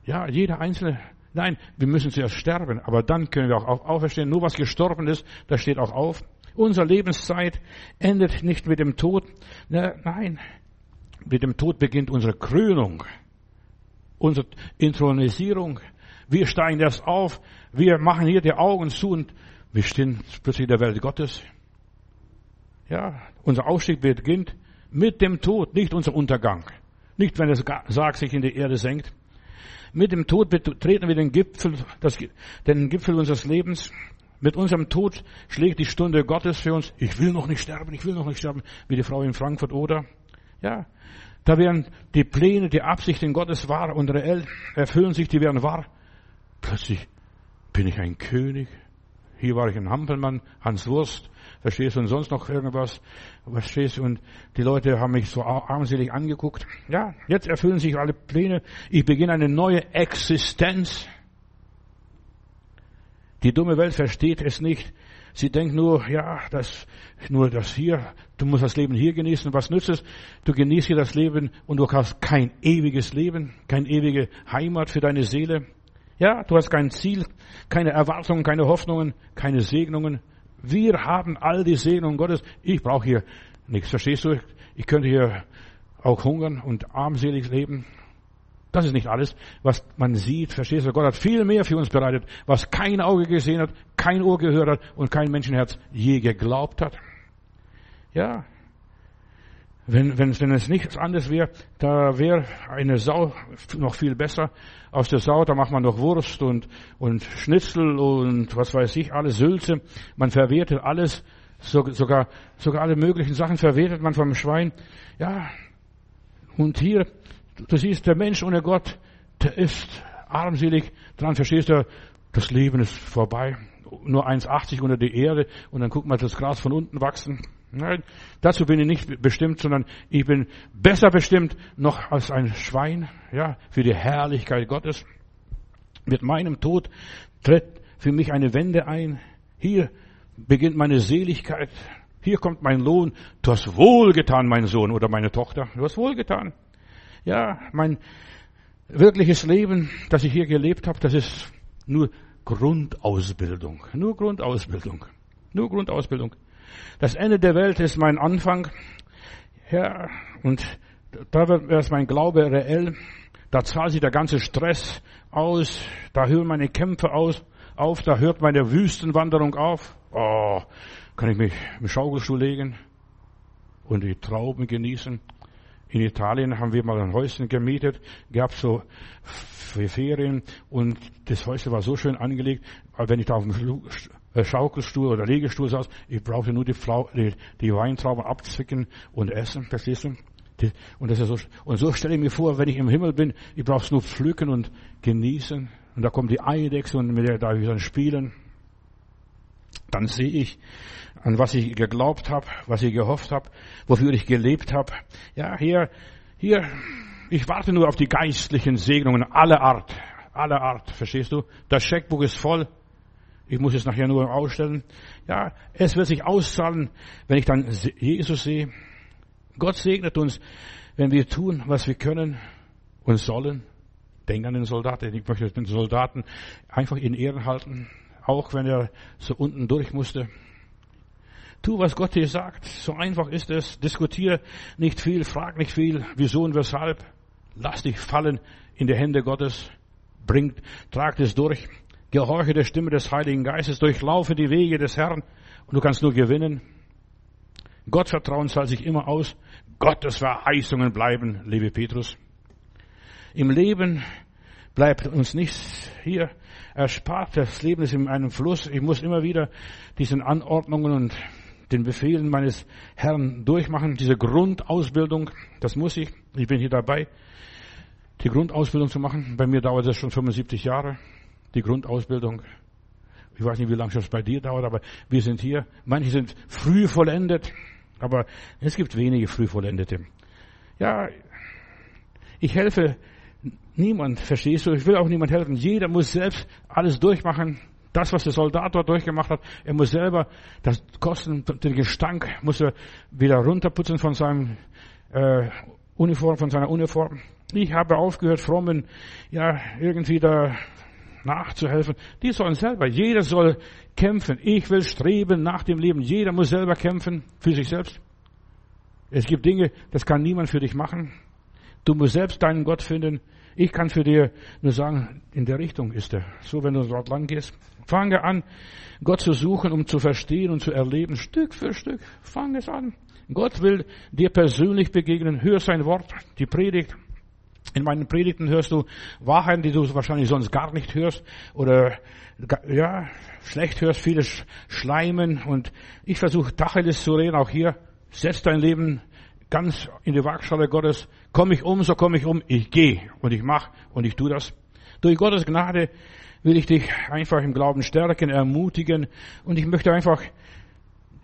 Ja, jeder Einzelne. Nein, wir müssen zuerst sterben, aber dann können wir auch auferstehen. Nur was gestorben ist, das steht auch auf. Unsere Lebenszeit endet nicht mit dem Tod. Nein, mit dem Tod beginnt unsere Krönung, unsere Intronisierung. Wir steigen erst auf, wir machen hier die Augen zu und wir stehen plötzlich in der Welt Gottes. Ja, unser Aufstieg beginnt mit dem Tod, nicht unser Untergang. Nicht, wenn das Sarg sich in die Erde senkt. Mit dem Tod betreten wir den Gipfel, das, den Gipfel unseres Lebens. Mit unserem Tod schlägt die Stunde Gottes für uns. Ich will noch nicht sterben, ich will noch nicht sterben, wie die Frau in Frankfurt oder. Ja, da werden die Pläne, die Absichten Gottes wahr und reell, erfüllen sich, die werden wahr. Plötzlich bin ich ein König, hier war ich ein Hampelmann, Hans Wurst, verstehst du, und sonst noch irgendwas, verstehst du, und die Leute haben mich so armselig angeguckt. Ja, jetzt erfüllen sich alle Pläne. Ich beginne eine neue Existenz. Die dumme Welt versteht es nicht. Sie denkt nur, ja, das, nur das hier, du musst das Leben hier genießen. Was nützt es? Du genießt hier das Leben und du hast kein ewiges Leben, keine ewige Heimat für deine Seele. Ja, du hast kein Ziel, keine Erwartungen, keine Hoffnungen, keine Segnungen. Wir haben all die Segnungen Gottes. Ich brauche hier nichts. Verstehst du? Ich könnte hier auch hungern und armselig leben. Das ist nicht alles, was man sieht. Verstehst du? Gott hat viel mehr für uns bereitet, was kein Auge gesehen hat, kein Ohr gehört hat und kein Menschenherz je geglaubt hat. Ja, wenn, wenn, wenn es nichts anderes wäre, da wäre eine Sau noch viel besser. Aus der Sau, da macht man noch Wurst und, und Schnitzel und was weiß ich, alles Sülze. Man verwertet alles, so, sogar, sogar alle möglichen Sachen verwertet man vom Schwein. Ja, und hier, du siehst, der Mensch ohne Gott, der ist armselig dran, verstehst du, das Leben ist vorbei. Nur 1,80 unter die Erde und dann guck mal das Gras von unten wachsen. Nein, dazu bin ich nicht bestimmt, sondern ich bin besser bestimmt noch als ein Schwein, ja, für die Herrlichkeit Gottes. Mit meinem Tod tritt für mich eine Wende ein. Hier beginnt meine Seligkeit. Hier kommt mein Lohn. Du hast wohlgetan, mein Sohn oder meine Tochter. Du hast wohlgetan. Ja, mein wirkliches Leben, das ich hier gelebt habe, das ist nur Grundausbildung. Nur Grundausbildung. Nur Grundausbildung. Das Ende der Welt ist mein Anfang. Ja, und da wird erst mein Glaube reell. Da zahlt sich der ganze Stress aus. Da hören meine Kämpfe aus, auf. Da hört meine Wüstenwanderung auf. Oh, kann ich mich im Schaukelstuhl legen und die Trauben genießen. In Italien haben wir mal ein Häuschen gemietet, gab so Ferien und das Häuschen war so schön angelegt, wenn ich da auf dem Schaukelstuhl oder Liegestuhl saß, ich brauchte nur die, Flau die, die Weintrauben abzwicken und essen, verstehst du? Und, das ist so, und so stelle ich mir vor, wenn ich im Himmel bin, ich brauche es nur pflücken und genießen. Und da kommt die Eidechse und mit der darf ich dann spielen. Dann sehe ich, an was ich geglaubt habe, was ich gehofft habe, wofür ich gelebt habe. Ja, hier, hier, ich warte nur auf die geistlichen Segnungen aller Art, aller Art, verstehst du? Das Scheckbuch ist voll. Ich muss es nachher nur ausstellen. Ja, es wird sich auszahlen, wenn ich dann Jesus sehe. Gott segnet uns, wenn wir tun, was wir können und sollen. Denk an den Soldaten. Ich möchte den Soldaten einfach in Ehren halten, auch wenn er so unten durch musste. Tu, was Gott dir sagt. So einfach ist es. Diskutiere nicht viel, frag nicht viel, wieso und weshalb. Lass dich fallen in die Hände Gottes. Bring, trag es durch. Gehorche der Stimme des Heiligen Geistes. Durchlaufe die Wege des Herrn. Und du kannst nur gewinnen. Gottvertrauen zahlt sich immer aus. Gottes Verheißungen bleiben, liebe Petrus. Im Leben bleibt uns nichts hier erspart. Das Leben ist in einem Fluss. Ich muss immer wieder diesen Anordnungen und den Befehlen meines Herrn durchmachen, diese Grundausbildung, das muss ich. Ich bin hier dabei, die Grundausbildung zu machen. Bei mir dauert das schon 75 Jahre, die Grundausbildung. Ich weiß nicht, wie lange das bei dir dauert, aber wir sind hier. Manche sind früh vollendet, aber es gibt wenige früh vollendete. Ja, ich helfe niemand, verstehst du? Ich will auch niemand helfen. Jeder muss selbst alles durchmachen. Das, was der Soldat dort durchgemacht hat, er muss selber das Kosten, den Gestank muss er wieder runterputzen von seinem äh, Uniform, von seiner Uniform. Ich habe aufgehört, frommen, ja, irgendwie da nachzuhelfen. Die sollen selber, jeder soll kämpfen. Ich will streben nach dem Leben. Jeder muss selber kämpfen für sich selbst. Es gibt Dinge, das kann niemand für dich machen. Du musst selbst deinen Gott finden. Ich kann für dir nur sagen, in der Richtung ist er. So, wenn du dort lang gehst. Fange an, Gott zu suchen, um zu verstehen und zu erleben, Stück für Stück. Fang es an. Gott will dir persönlich begegnen. Hör sein Wort, die Predigt. In meinen Predigten hörst du Wahrheiten, die du wahrscheinlich sonst gar nicht hörst oder ja, schlecht hörst, vieles Schleimen und ich versuche Tacheles zu reden, auch hier. Setz dein Leben ganz in die Waagschale Gottes. Komm ich um, so komme ich um. Ich gehe und ich mache und ich tue das. Durch Gottes Gnade will ich dich einfach im Glauben stärken, ermutigen und ich möchte einfach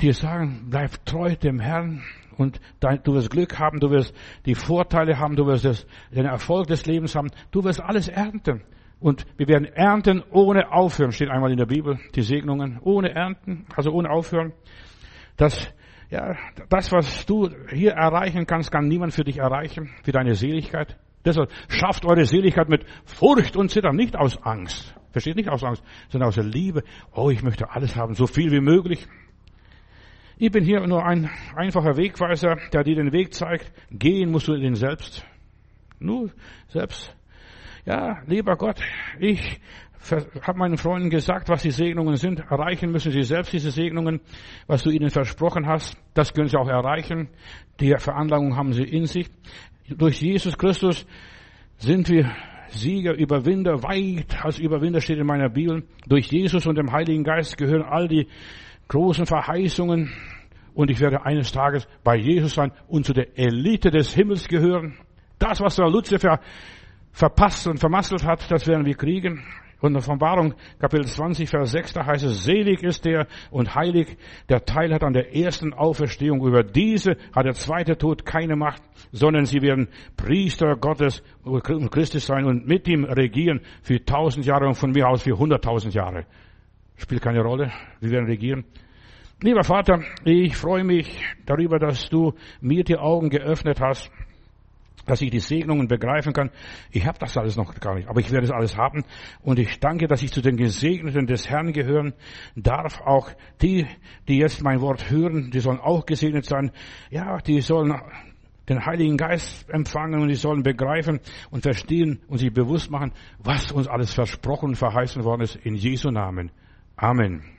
dir sagen, bleib treu dem Herrn und du wirst Glück haben, du wirst die Vorteile haben, du wirst den Erfolg des Lebens haben, du wirst alles ernten. Und wir werden ernten ohne aufhören, steht einmal in der Bibel, die Segnungen, ohne ernten, also ohne aufhören. Das, ja, das, was du hier erreichen kannst, kann niemand für dich erreichen, für deine Seligkeit. Deshalb schafft eure Seligkeit mit Furcht und Zittern, nicht aus Angst. Versteht nicht aus Angst, sondern aus der Liebe. Oh, ich möchte alles haben, so viel wie möglich. Ich bin hier nur ein einfacher Wegweiser, der dir den Weg zeigt. Gehen musst du den selbst. Nur selbst. Ja, lieber Gott, ich habe meinen Freunden gesagt, was die Segnungen sind. Erreichen müssen sie selbst diese Segnungen, was du ihnen versprochen hast. Das können sie auch erreichen. Die Veranlagung haben sie in sich. Durch Jesus Christus sind wir Sieger, Überwinder, weit als Überwinder steht in meiner Bibel. Durch Jesus und dem Heiligen Geist gehören all die großen Verheißungen und ich werde eines Tages bei Jesus sein und zu der Elite des Himmels gehören. Das, was der Luzifer verpasst und vermasselt hat, das werden wir kriegen. Und in Offenbarung, Kapitel 20, Vers 6, da heißt es, selig ist der und heilig, der Teil hat an der ersten Auferstehung. Über diese hat der zweite Tod keine Macht, sondern sie werden Priester Gottes und Christus sein und mit ihm regieren für tausend Jahre und von mir aus für hunderttausend Jahre. Spielt keine Rolle. Wir werden regieren. Lieber Vater, ich freue mich darüber, dass du mir die Augen geöffnet hast dass ich die Segnungen begreifen kann. Ich habe das alles noch gar nicht, aber ich werde es alles haben. Und ich danke, dass ich zu den Gesegneten des Herrn gehören darf. Auch die, die jetzt mein Wort hören, die sollen auch gesegnet sein. Ja, die sollen den Heiligen Geist empfangen und sie sollen begreifen und verstehen und sich bewusst machen, was uns alles versprochen und verheißen worden ist in Jesu Namen. Amen.